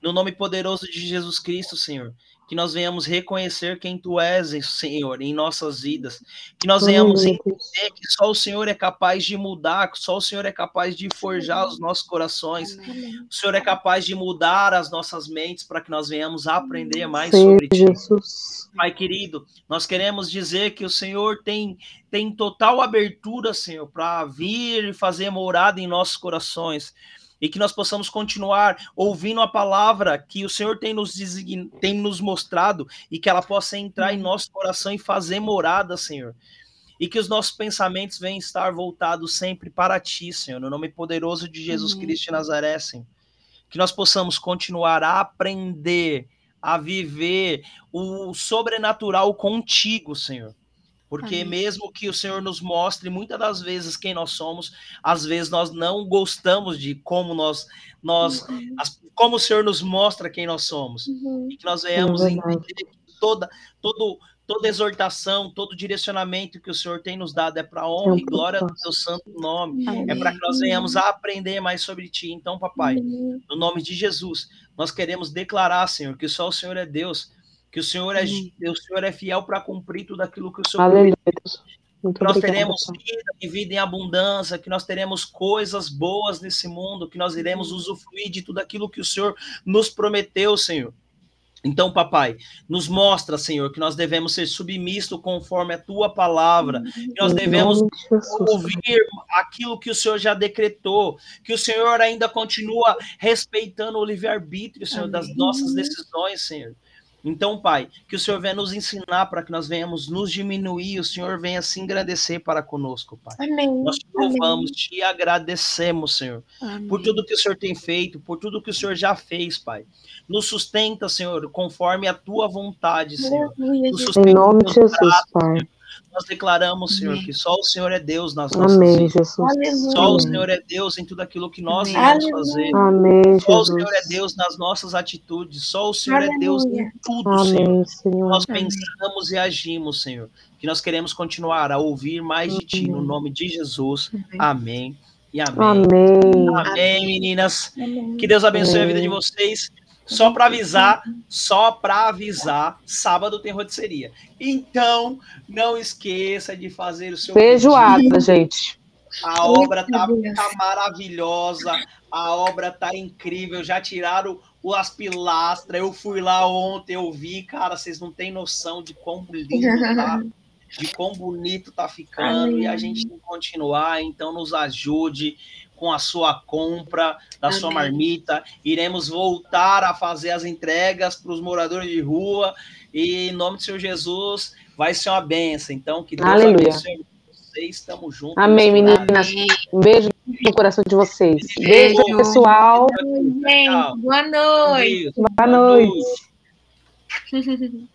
[SPEAKER 2] no nome poderoso de Jesus Cristo, Senhor, que nós venhamos reconhecer quem tu és, Senhor, em nossas vidas. Que nós venhamos entender que só o Senhor é capaz de mudar, que só o Senhor é capaz de forjar os nossos corações. O Senhor é capaz de mudar as nossas mentes para que nós venhamos aprender mais Sim, sobre ti. Jesus. Pai querido, nós queremos dizer que o Senhor tem tem total abertura, Senhor, para vir e fazer morada em nossos corações e que nós possamos continuar ouvindo a palavra que o Senhor tem nos, design... tem nos mostrado e que ela possa entrar em nosso coração e fazer morada, Senhor. E que os nossos pensamentos venham estar voltados sempre para Ti, Senhor, no nome poderoso de Jesus uhum. Cristo de Nazaré, Senhor. Que nós possamos continuar a aprender, a viver o sobrenatural contigo, Senhor porque Amém. mesmo que o Senhor nos mostre muitas das vezes quem nós somos, às vezes nós não gostamos de como nós, nós uhum. as, como o Senhor nos mostra quem nós somos. Uhum. E que nós venhamos é entender que toda, todo, toda exortação, todo direcionamento que o Senhor tem nos dado é para honra e glória do teu santo nome. Amém. É para que nós venhamos a aprender mais sobre ti. Então, papai, Amém. no nome de Jesus, nós queremos declarar, Senhor, que só o Senhor é Deus que o Senhor é, o Senhor é fiel para cumprir tudo aquilo que o Senhor Aleluia. que nós teremos vida e vida em abundância, que nós teremos coisas boas nesse mundo, que nós iremos usufruir de tudo aquilo que o Senhor nos prometeu, Senhor. Então, papai, nos mostra, Senhor, que nós devemos ser submissos conforme a tua palavra, que nós devemos ouvir aquilo que o Senhor já decretou, que o Senhor ainda continua respeitando o livre-arbítrio, Senhor, das nossas decisões, Senhor. Então, Pai, que o Senhor venha nos ensinar para que nós venhamos nos diminuir, o Senhor venha se engrandecer para conosco, Pai.
[SPEAKER 1] Amém.
[SPEAKER 2] Nós te louvamos, te agradecemos, Senhor, Amém. por tudo que o Senhor tem feito, por tudo que o Senhor já fez, Pai. Nos sustenta, Senhor, conforme a tua vontade, Senhor.
[SPEAKER 4] Nos em nome de Jesus, Pai. Senhor.
[SPEAKER 2] Nós declaramos, Senhor, que só o Senhor é Deus nas nossas Amém, vidas. Jesus. Só o Senhor é Deus em tudo aquilo que nós vamos fazer.
[SPEAKER 4] Amém,
[SPEAKER 2] só o Senhor é Deus nas nossas atitudes. Só o Senhor Aleluia. é Deus em tudo, Amém, Senhor. Senhor. Nós pensamos e agimos, Senhor. Que nós queremos continuar a ouvir mais de Ti, no nome de Jesus. Amém. E amém.
[SPEAKER 4] Amém,
[SPEAKER 2] amém meninas. Amém. Que Deus abençoe a vida de vocês. Só para avisar, só para avisar, sábado tem rotisseria. Então, não esqueça de fazer o seu
[SPEAKER 4] feijoada, pedido. gente.
[SPEAKER 2] A obra tá, tá, maravilhosa, a obra tá incrível. Já tiraram as pilastras. Eu fui lá ontem, eu vi, cara, vocês não têm noção de quão lindo tá. De quão bonito tá ficando Ai. e a gente tem que continuar, então nos ajude com a sua compra da Amém. sua marmita. Iremos voltar a fazer as entregas para os moradores de rua. E em nome do Senhor Jesus, vai ser uma benção. Então, que Deus
[SPEAKER 4] Aleluia. abençoe vocês. Estamos juntos. Amém, meninas. Um beijo no coração de vocês. Beijo, beijo pessoal.
[SPEAKER 1] Boa noite.
[SPEAKER 4] Boa noite. Boa noite.